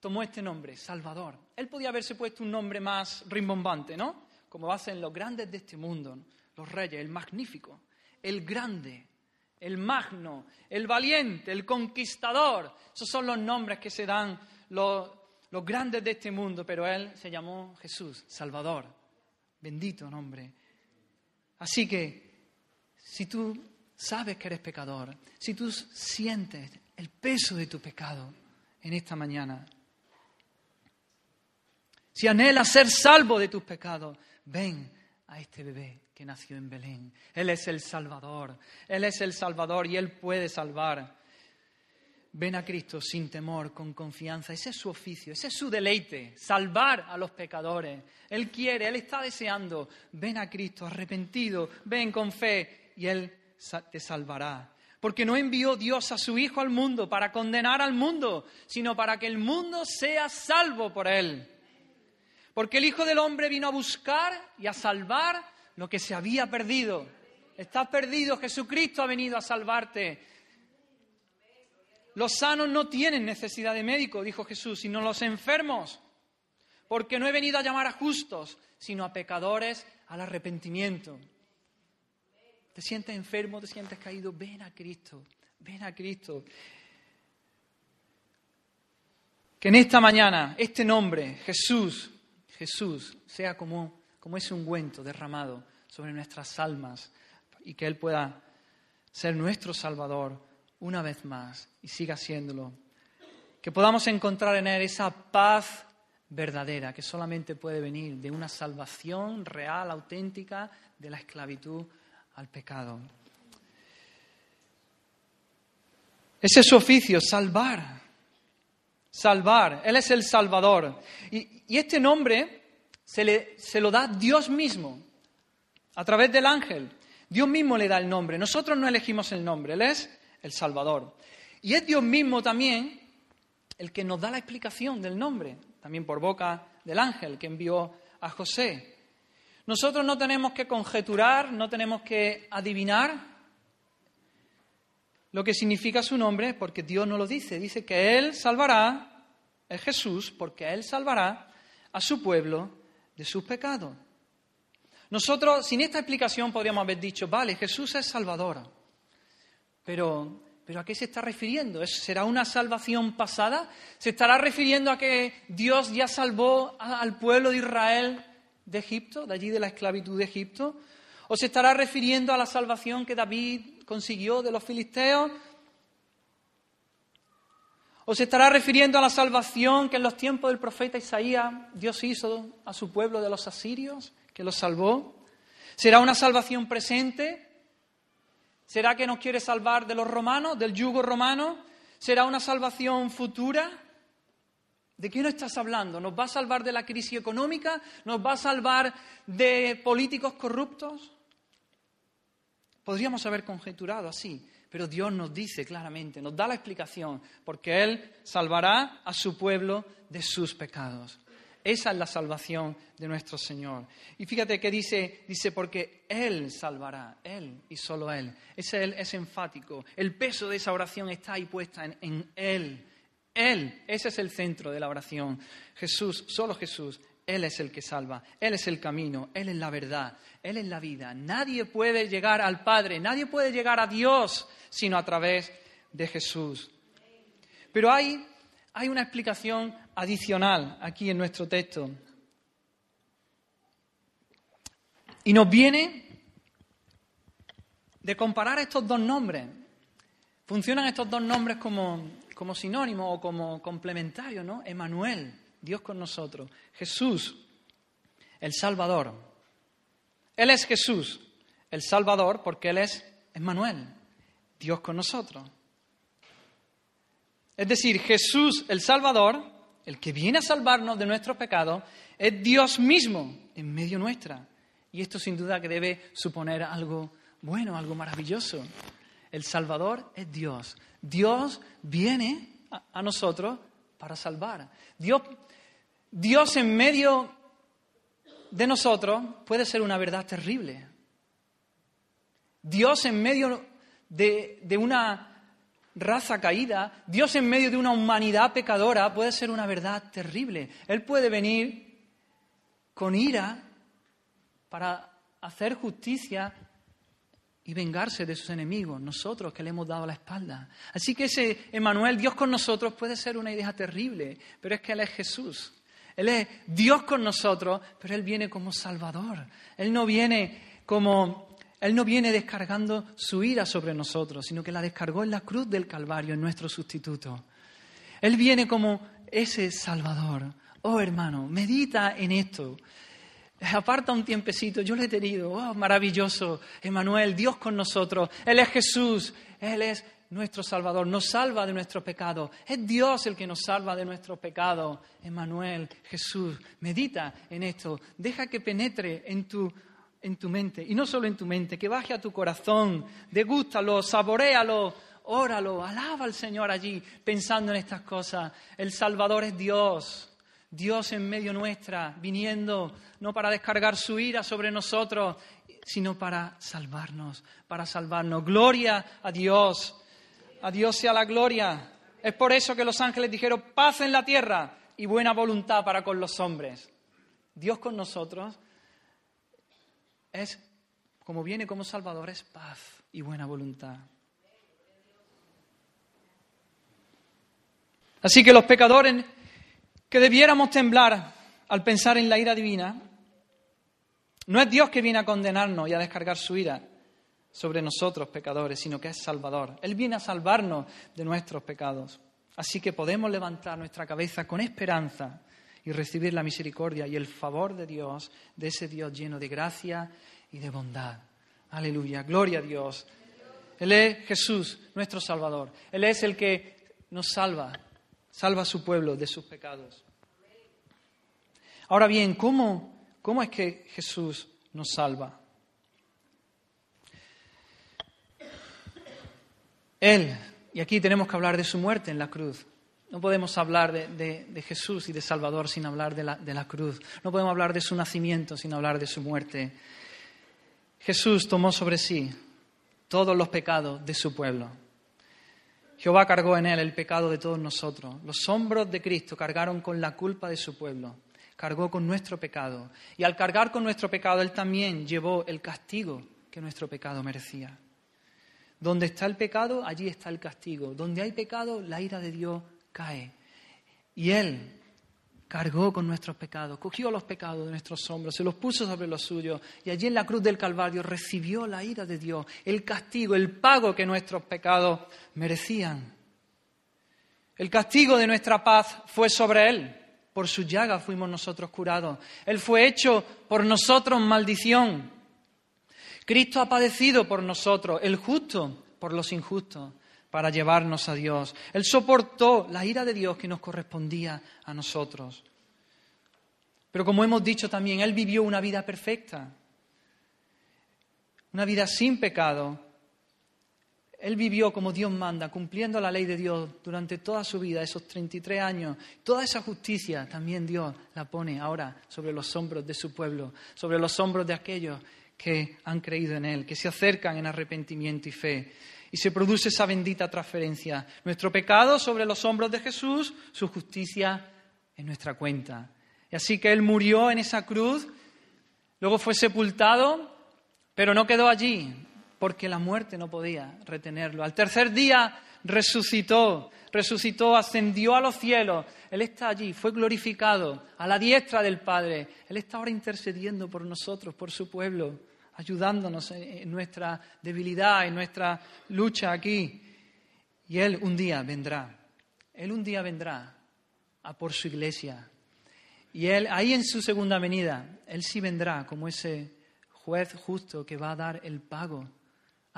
tomó este nombre, Salvador. Él podía haberse puesto un nombre más rimbombante, ¿no? Como hacen los grandes de este mundo, los reyes, el magnífico, el grande, el magno, el valiente, el conquistador. Esos son los nombres que se dan los, los grandes de este mundo, pero Él se llamó Jesús, Salvador. Bendito nombre. Así que, si tú sabes que eres pecador, si tú sientes el peso de tu pecado en esta mañana, si anhelas ser salvo de tus pecados, ven a este bebé que nació en Belén. Él es el Salvador, Él es el Salvador y Él puede salvar. Ven a Cristo sin temor, con confianza. Ese es su oficio, ese es su deleite, salvar a los pecadores. Él quiere, Él está deseando. Ven a Cristo arrepentido, ven con fe y Él te salvará. Porque no envió Dios a su Hijo al mundo para condenar al mundo, sino para que el mundo sea salvo por Él. Porque el Hijo del Hombre vino a buscar y a salvar lo que se había perdido. Estás perdido, Jesucristo ha venido a salvarte. Los sanos no tienen necesidad de médico, dijo Jesús, sino los enfermos. Porque no he venido a llamar a justos, sino a pecadores al arrepentimiento. ¿Te sientes enfermo? ¿Te sientes caído? Ven a Cristo, ven a Cristo. Que en esta mañana este nombre, Jesús, Jesús, sea como, como ese ungüento derramado sobre nuestras almas y que Él pueda ser nuestro Salvador una vez más y siga siéndolo. Que podamos encontrar en Él esa paz verdadera que solamente puede venir de una salvación real, auténtica, de la esclavitud al pecado. Ese es su oficio, salvar. Salvar. Él es el Salvador. Y, y este nombre se, le, se lo da Dios mismo, a través del ángel. Dios mismo le da el nombre. Nosotros no elegimos el nombre, Él es el Salvador. Y es Dios mismo también el que nos da la explicación del nombre, también por boca del ángel que envió a José. Nosotros no tenemos que conjeturar, no tenemos que adivinar lo que significa su nombre, porque Dios no lo dice. Dice que Él salvará, es Jesús, porque Él salvará a su pueblo de sus pecados. Nosotros, sin esta explicación, podríamos haber dicho, vale, Jesús es Salvador. Pero ¿Pero a qué se está refiriendo? ¿Será una salvación pasada? ¿Se estará refiriendo a que Dios ya salvó al pueblo de Israel de Egipto, de allí de la esclavitud de Egipto? ¿O se estará refiriendo a la salvación que David consiguió de los filisteos? ¿O se estará refiriendo a la salvación que en los tiempos del profeta Isaías Dios hizo a su pueblo de los asirios, que los salvó? ¿Será una salvación presente? ¿Será que nos quiere salvar de los romanos, del yugo romano? ¿Será una salvación futura? ¿De qué nos estás hablando? ¿Nos va a salvar de la crisis económica? ¿Nos va a salvar de políticos corruptos? Podríamos haber conjeturado así, pero Dios nos dice claramente, nos da la explicación, porque Él salvará a su pueblo de sus pecados. Esa es la salvación de nuestro Señor. Y fíjate que dice, dice, porque Él salvará, Él y solo Él. Ese Él es enfático. El peso de esa oración está ahí puesta en, en Él. Él, ese es el centro de la oración. Jesús, solo Jesús, Él es el que salva, Él es el camino, Él es la verdad, Él es la vida. Nadie puede llegar al Padre, nadie puede llegar a Dios sino a través de Jesús. Pero hay hay una explicación adicional aquí en nuestro texto. Y nos viene de comparar estos dos nombres. Funcionan estos dos nombres como, como sinónimos o como complementarios, ¿no? Emanuel, Dios con nosotros. Jesús, el Salvador. Él es Jesús, el Salvador, porque Él es Emanuel, Dios con nosotros. Es decir, Jesús el Salvador, el que viene a salvarnos de nuestros pecados, es Dios mismo en medio nuestra. Y esto sin duda que debe suponer algo bueno, algo maravilloso. El Salvador es Dios. Dios viene a, nosotros para salvar. Dios, Dios en medio de nosotros puede ser una verdad terrible. Dios en medio de, de una raza caída, Dios en medio de una humanidad pecadora puede ser una verdad terrible. Él puede venir con ira para hacer justicia y vengarse de sus enemigos, nosotros que le hemos dado la espalda. Así que ese Emanuel, Dios con nosotros, puede ser una idea terrible, pero es que Él es Jesús. Él es Dios con nosotros, pero Él viene como Salvador. Él no viene como él no viene descargando su ira sobre nosotros, sino que la descargó en la cruz del Calvario, en nuestro sustituto. Él viene como ese Salvador. Oh hermano, medita en esto. Aparta un tiempecito, yo le he tenido, oh, maravilloso, Emanuel, Dios con nosotros, Él es Jesús, Él es nuestro Salvador, nos salva de nuestro pecado, es Dios el que nos salva de nuestro pecado, Emanuel, Jesús, medita en esto, deja que penetre en tu en tu mente, y no solo en tu mente, que baje a tu corazón, degústalo, saborealo, óralo, alaba al Señor allí, pensando en estas cosas. El Salvador es Dios, Dios en medio nuestra, viniendo no para descargar su ira sobre nosotros, sino para salvarnos, para salvarnos. Gloria a Dios, a Dios sea la gloria. Es por eso que los ángeles dijeron, paz en la tierra y buena voluntad para con los hombres. Dios con nosotros es, como viene como Salvador, es paz y buena voluntad. Así que los pecadores que debiéramos temblar al pensar en la ira divina, no es Dios que viene a condenarnos y a descargar su ira sobre nosotros pecadores, sino que es Salvador. Él viene a salvarnos de nuestros pecados. Así que podemos levantar nuestra cabeza con esperanza y recibir la misericordia y el favor de Dios, de ese Dios lleno de gracia y de bondad. Aleluya, gloria a Dios. Él es Jesús, nuestro Salvador. Él es el que nos salva, salva a su pueblo de sus pecados. Ahora bien, ¿cómo, cómo es que Jesús nos salva? Él, y aquí tenemos que hablar de su muerte en la cruz. No podemos hablar de, Jesús y de Salvador sin hablar de la, de la cruz. No podemos hablar de su nacimiento sin hablar de su muerte. Jesús tomó sobre sí todos los pecados de su pueblo. Jehová cargó en él el pecado de todos nosotros. Los hombros de Cristo cargaron con la culpa de su pueblo. Cargó con nuestro pecado. Y al cargar con nuestro pecado, Él también llevó el castigo que nuestro pecado merecía. Donde está el pecado, allí está el castigo. Donde hay pecado, la ira de Dios cae. Y Él cargó con nuestros pecados, cogió los pecados de nuestros hombros, se los puso sobre los suyos y allí en la cruz del Calvario recibió la ira de Dios, el castigo, el pago que nuestros pecados merecían. El castigo de nuestra paz fue sobre Él, por su llaga fuimos nosotros curados. Él fue hecho por nosotros maldición. Cristo ha padecido por nosotros, el justo por los injustos para llevarnos a Dios. Él soportó la ira de Dios que nos correspondía a nosotros. Pero como hemos dicho también, Él vivió una vida perfecta, una vida sin pecado. Él vivió como Dios manda, cumpliendo la ley de Dios durante toda su vida, esos 33 años. Toda esa justicia también Dios la pone ahora sobre los hombros de su pueblo, sobre los hombros de aquellos que han creído en Él, que se acercan en arrepentimiento y fe y se produce esa bendita transferencia. Nuestro pecado sobre los hombros de Jesús, su justicia en nuestra cuenta. Y así que Él murió en esa cruz, luego fue sepultado, pero no quedó allí, porque la muerte no podía retenerlo. Al tercer día resucitó, resucitó, ascendió a los cielos. Él está allí, fue glorificado a la diestra del Padre. Él está ahora intercediendo por nosotros, por su pueblo ayudándonos en nuestra debilidad, en nuestra lucha aquí. Y Él un día vendrá, Él un día vendrá a por su iglesia. Y Él, ahí en su segunda venida, Él sí vendrá como ese juez justo que va a dar el pago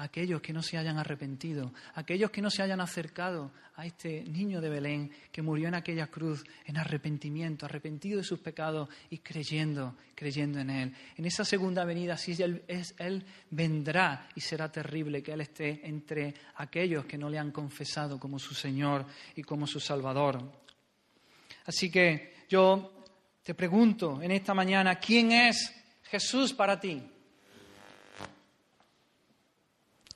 aquellos que no se hayan arrepentido, aquellos que no se hayan acercado a este niño de Belén que murió en aquella cruz en arrepentimiento, arrepentido de sus pecados y creyendo, creyendo en Él. En esa segunda venida, sí, él, es, él vendrá y será terrible que Él esté entre aquellos que no le han confesado como su Señor y como su Salvador. Así que yo te pregunto en esta mañana, ¿quién es Jesús para ti?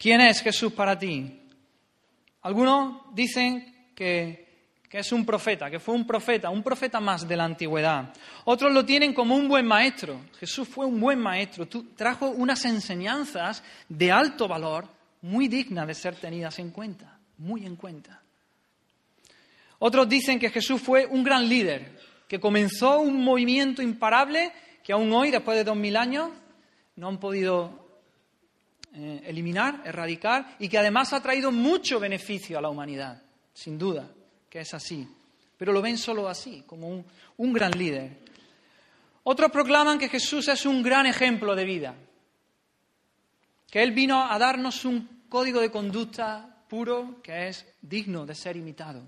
¿Quién es Jesús para ti? Algunos dicen que, es un profeta, que fue un profeta, un profeta más de la antigüedad. Otros lo tienen como un buen maestro. Jesús fue un buen maestro, trajo unas enseñanzas de alto valor, muy dignas de ser tenidas en cuenta, muy en cuenta. Otros dicen que Jesús fue un gran líder, que comenzó un movimiento imparable que aún hoy, después de dos mil años, no han podido eh, eliminar, erradicar, y que además ha traído mucho beneficio a la humanidad, sin duda, que es así. Pero lo ven solo así, como un, un gran líder. Otros proclaman que Jesús es un gran ejemplo de vida, que Él vino a darnos un código de conducta puro que es digno de ser imitado.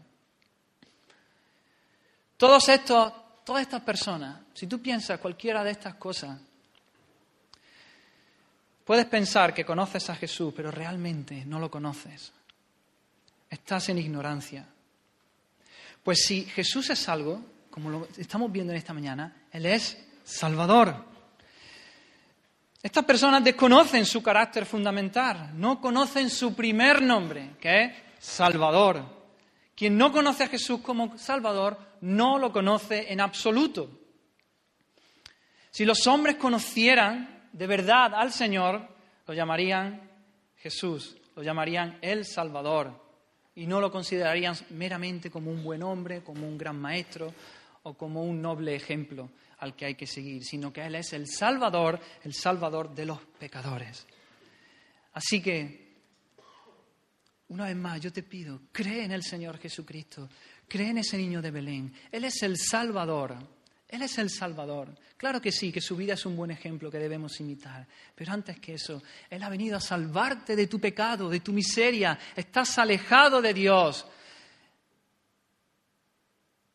Todos estos, todas estas personas, si tú piensas cualquiera de estas cosas, Puedes pensar que conoces a Jesús, pero realmente no lo conoces. Estás en ignorancia. Pues si Jesús es algo, como lo estamos viendo en esta mañana, Él es Salvador. Estas personas desconocen su carácter fundamental, no conocen su primer nombre, que es Salvador. Quien no conoce a Jesús como Salvador no lo conoce en absoluto. Si los hombres conocieran de verdad al Señor, lo llamarían Jesús, lo llamarían el Salvador y no lo considerarían meramente como un buen hombre, como un gran maestro o como un noble ejemplo al que hay que seguir, sino que Él es el Salvador, el Salvador de los pecadores. Así que, una vez más, yo te pido, cree en el Señor Jesucristo, cree en ese niño de Belén. Él es el Salvador Él es el Salvador. Claro que sí, que su vida es un buen ejemplo que debemos imitar. Pero antes que eso, Él ha venido a salvarte de tu pecado, de tu miseria. Estás alejado de Dios.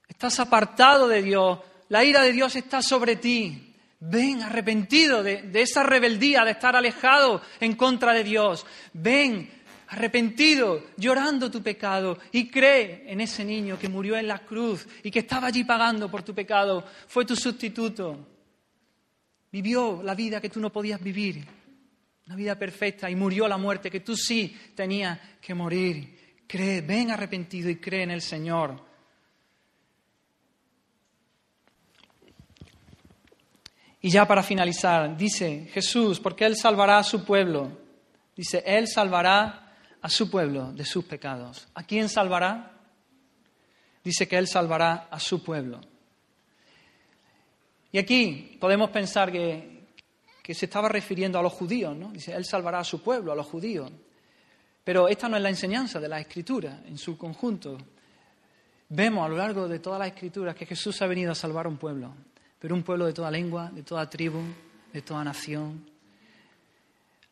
Estás apartado de Dios. La ira de Dios está sobre ti. Ven arrepentido de, de esa rebeldía, de estar alejado en contra de Dios. Ven arrepentido, llorando tu pecado, y cree en ese niño que murió en la cruz y que estaba allí pagando por tu pecado, fue tu sustituto. Vivió la vida que tú no podías vivir, una vida perfecta, y murió la muerte que tú sí tenías que morir. Cree, ven arrepentido y cree en el Señor. Y ya para finalizar, dice Jesús, porque Él salvará a su pueblo. Dice, Él salvará a su pueblo de sus pecados. ¿A quién salvará? Dice que Él salvará a su pueblo. Y aquí podemos pensar que, que se estaba refiriendo a los judíos, ¿no? Dice, Él salvará a su pueblo, a los judíos. Pero esta no es la enseñanza de la Escritura en su conjunto. Vemos a lo largo de todas las Escrituras que Jesús ha venido a salvar a un pueblo, pero un pueblo de toda lengua, de toda tribu, de toda nación,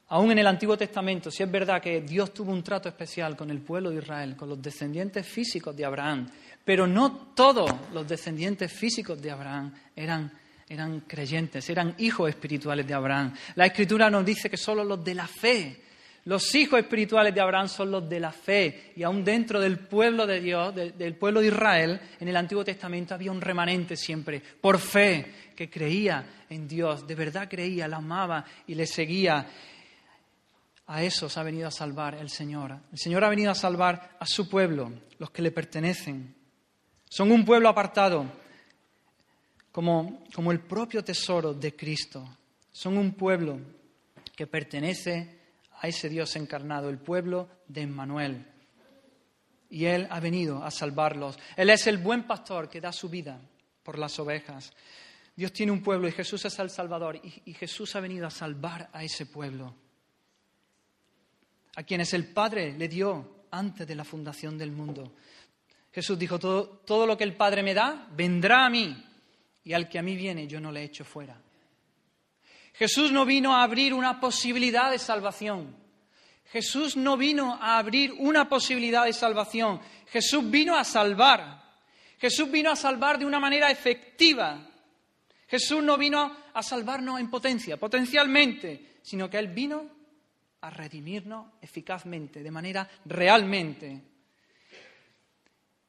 Aún en el Antiguo Testamento, si es verdad que Dios tuvo un trato especial con el pueblo de Israel, con los descendientes físicos de Abraham, pero no todos los descendientes físicos de Abraham eran, eran creyentes, eran hijos espirituales de Abraham. La Escritura nos dice que solo los de la fe, los hijos espirituales de Abraham son los de la fe. Y aún dentro del pueblo de Dios, del pueblo de Israel, en el Antiguo Testamento había un remanente siempre, por fe, que creía en Dios, de verdad creía, la amaba y le seguía. A esos ha venido a salvar el Señor. El Señor ha venido a salvar a su pueblo, los que le pertenecen. Son un pueblo apartado, como, como el propio tesoro de Cristo. Son un pueblo que pertenece a ese Dios encarnado, el pueblo de Emmanuel. Y Él ha venido a salvarlos. Él es el buen pastor que da su vida por las ovejas. Dios tiene un pueblo y Jesús es el Salvador. Y, y Jesús ha venido a salvar a ese pueblo a quienes el Padre le dio antes de la fundación del mundo. Jesús dijo, todo, todo, lo que el Padre me da, vendrá a mí, y al que a mí viene yo no le echo fuera. Jesús no vino a abrir una posibilidad de salvación. Jesús no vino a abrir una posibilidad de salvación. Jesús vino a salvar. Jesús vino a salvar de una manera efectiva. Jesús no vino a salvarnos en potencia, potencialmente, sino que Él vino a redimirnos eficazmente, de manera realmente.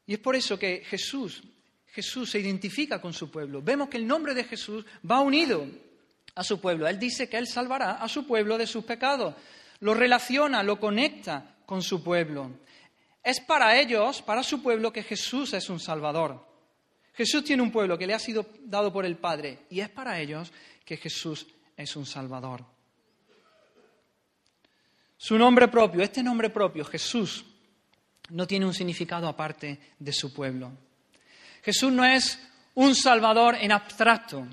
Y es por eso que Jesús, Jesús se identifica con su pueblo. Vemos que el nombre de Jesús va unido a su pueblo. Él dice que Él salvará a su pueblo de sus pecados. Lo relaciona, lo conecta con su pueblo. Es para ellos, para su pueblo, que Jesús es un Salvador. Jesús tiene un pueblo que le ha sido dado por el Padre y es para ellos que Jesús es un Salvador. Su nombre propio, este nombre propio, Jesús, no tiene un significado aparte de su pueblo. Jesús no es un Salvador en abstracto,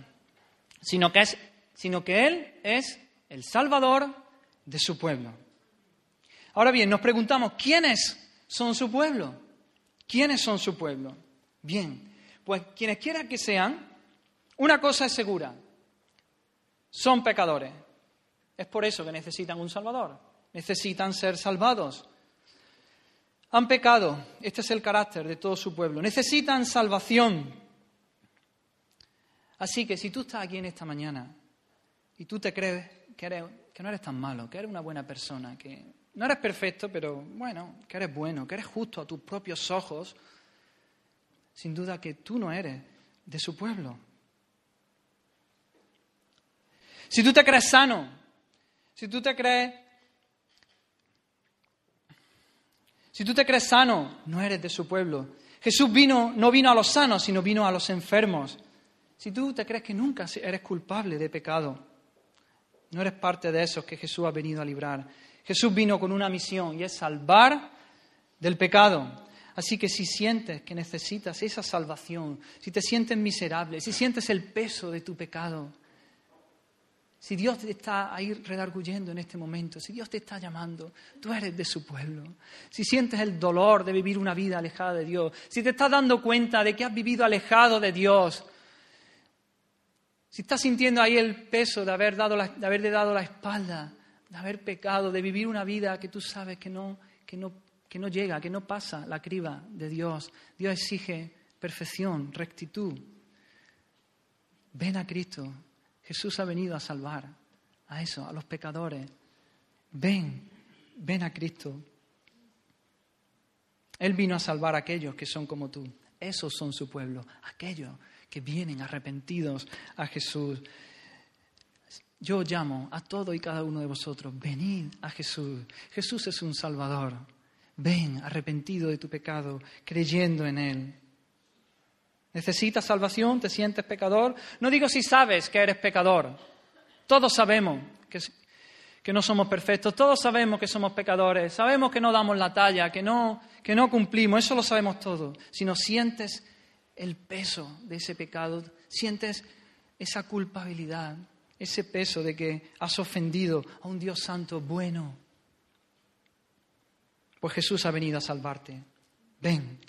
sino que, es, sino que Él es el Salvador de su pueblo. Ahora bien, nos preguntamos, ¿quiénes son su pueblo? ¿Quiénes son su pueblo? Bien, pues quienes quieran que sean, una cosa es segura, son pecadores. Es por eso que necesitan un Salvador necesitan ser salvados. Han pecado, este es el carácter de todo su pueblo, necesitan salvación. Así que si tú estás aquí en esta mañana y tú te crees que, que no eres tan malo, que eres una buena persona, que no eres perfecto, pero bueno, que eres bueno, que eres justo a tus propios ojos, sin duda que tú no eres de su pueblo. Si tú te crees sano, si tú te crees Si tú te crees sano, no eres de su pueblo. Jesús vino, no vino a los sanos, sino vino a los enfermos. Si tú te crees que nunca eres culpable de pecado, no eres parte de esos que Jesús ha venido a librar. Jesús vino con una misión y es salvar del pecado. Así que si sientes que necesitas esa salvación, si te sientes miserable, si sientes el peso de tu pecado, si Dios te está ahí redarguyendo en este momento, si Dios te está llamando, tú eres de su pueblo. Si sientes el dolor de vivir una vida alejada de Dios, si te estás dando cuenta de que has vivido alejado de Dios, Si estás sintiendo ahí el peso de, haber dado de haberle dado la espalda, de haber pecado, de vivir una vida que tú sabes que no, que no, que no llega, que no pasa la criba de Dios. Dios exige perfección, rectitud. Ven a Cristo. Jesús ha venido a salvar a eso, a los pecadores. Ven, ven a Cristo. Él vino a salvar a aquellos que son como tú. Esos son su pueblo, aquellos que vienen arrepentidos a Jesús. Yo llamo a todo y cada uno de vosotros, venid a Jesús. Jesús es un Salvador. Ven arrepentido de tu pecado, creyendo en Él. ¿Necesitas salvación? ¿Te sientes pecador? No digo si sabes que eres pecador. Todos sabemos que, que no somos perfectos, todos sabemos que somos pecadores, sabemos que no damos la talla, que no, que no cumplimos, eso lo sabemos todos. Si no sientes el peso de ese pecado, sientes esa culpabilidad, ese peso de que has ofendido a un Dios santo bueno. Pues Jesús ha venido a salvarte. Ven,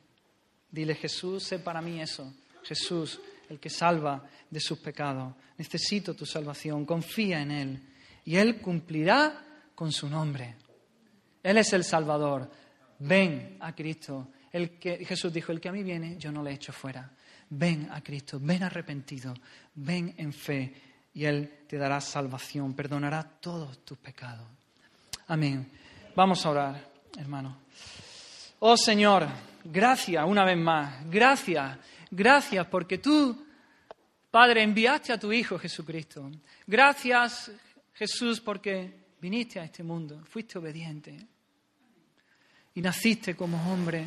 dile Jesús, sé para mí eso. Jesús, el que salva de sus pecados. Necesito tu salvación, confía en Él y Él cumplirá con su nombre. Él es el Salvador. Ven a Cristo. El que, Jesús dijo, el que a mí viene, yo no le echo fuera. Ven a Cristo, ven arrepentido, ven en fe y Él te dará salvación, perdonará todos tus pecados. Amén. Vamos a orar, hermano. Oh Señor, gracias una vez más, gracias, gracias porque tú, Padre, enviaste a tu Hijo Jesucristo. Gracias, Jesús, porque viniste a este mundo, fuiste obediente y naciste como hombre,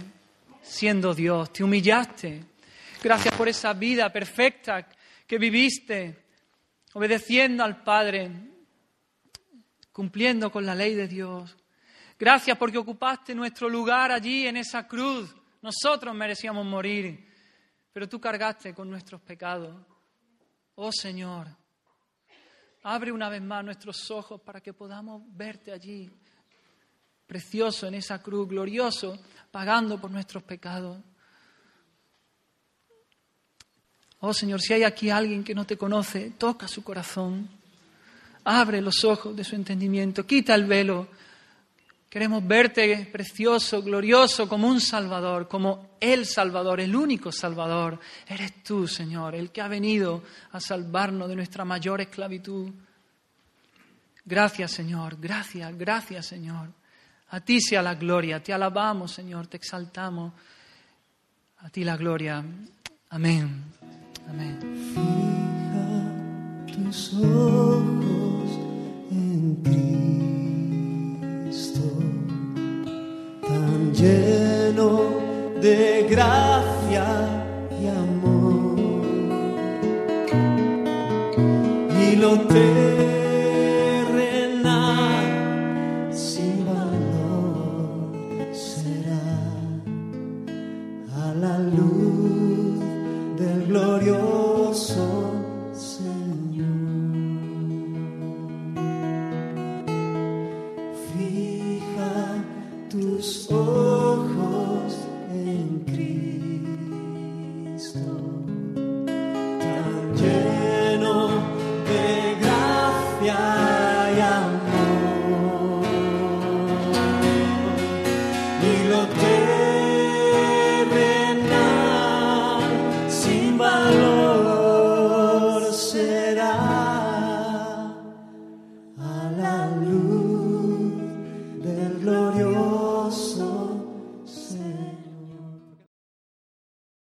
siendo Dios, te humillaste. Gracias por esa vida perfecta que viviste, obedeciendo al Padre, cumpliendo con la ley de Dios. Gracias porque ocupaste nuestro lugar allí en esa cruz. Nosotros merecíamos morir, pero tú cargaste con nuestros pecados. Oh Señor, abre una vez más nuestros ojos para que podamos verte allí precioso en esa cruz, glorioso, pagando por nuestros pecados. Oh Señor, si hay aquí alguien que no te conoce, toca su corazón, abre los ojos de su entendimiento, quita el velo. Queremos verte precioso, glorioso, como un Salvador, como el Salvador, el único Salvador. Eres tú, Señor, el que ha venido a salvarnos de nuestra mayor esclavitud. Gracias, Señor, gracias, gracias, Señor. A ti sea la gloria, te alabamos, Señor, te exaltamos. A ti la gloria. Amén. Amén. Fija tus ojos en Cristo, tan lleno de gracia y amor. Y lo te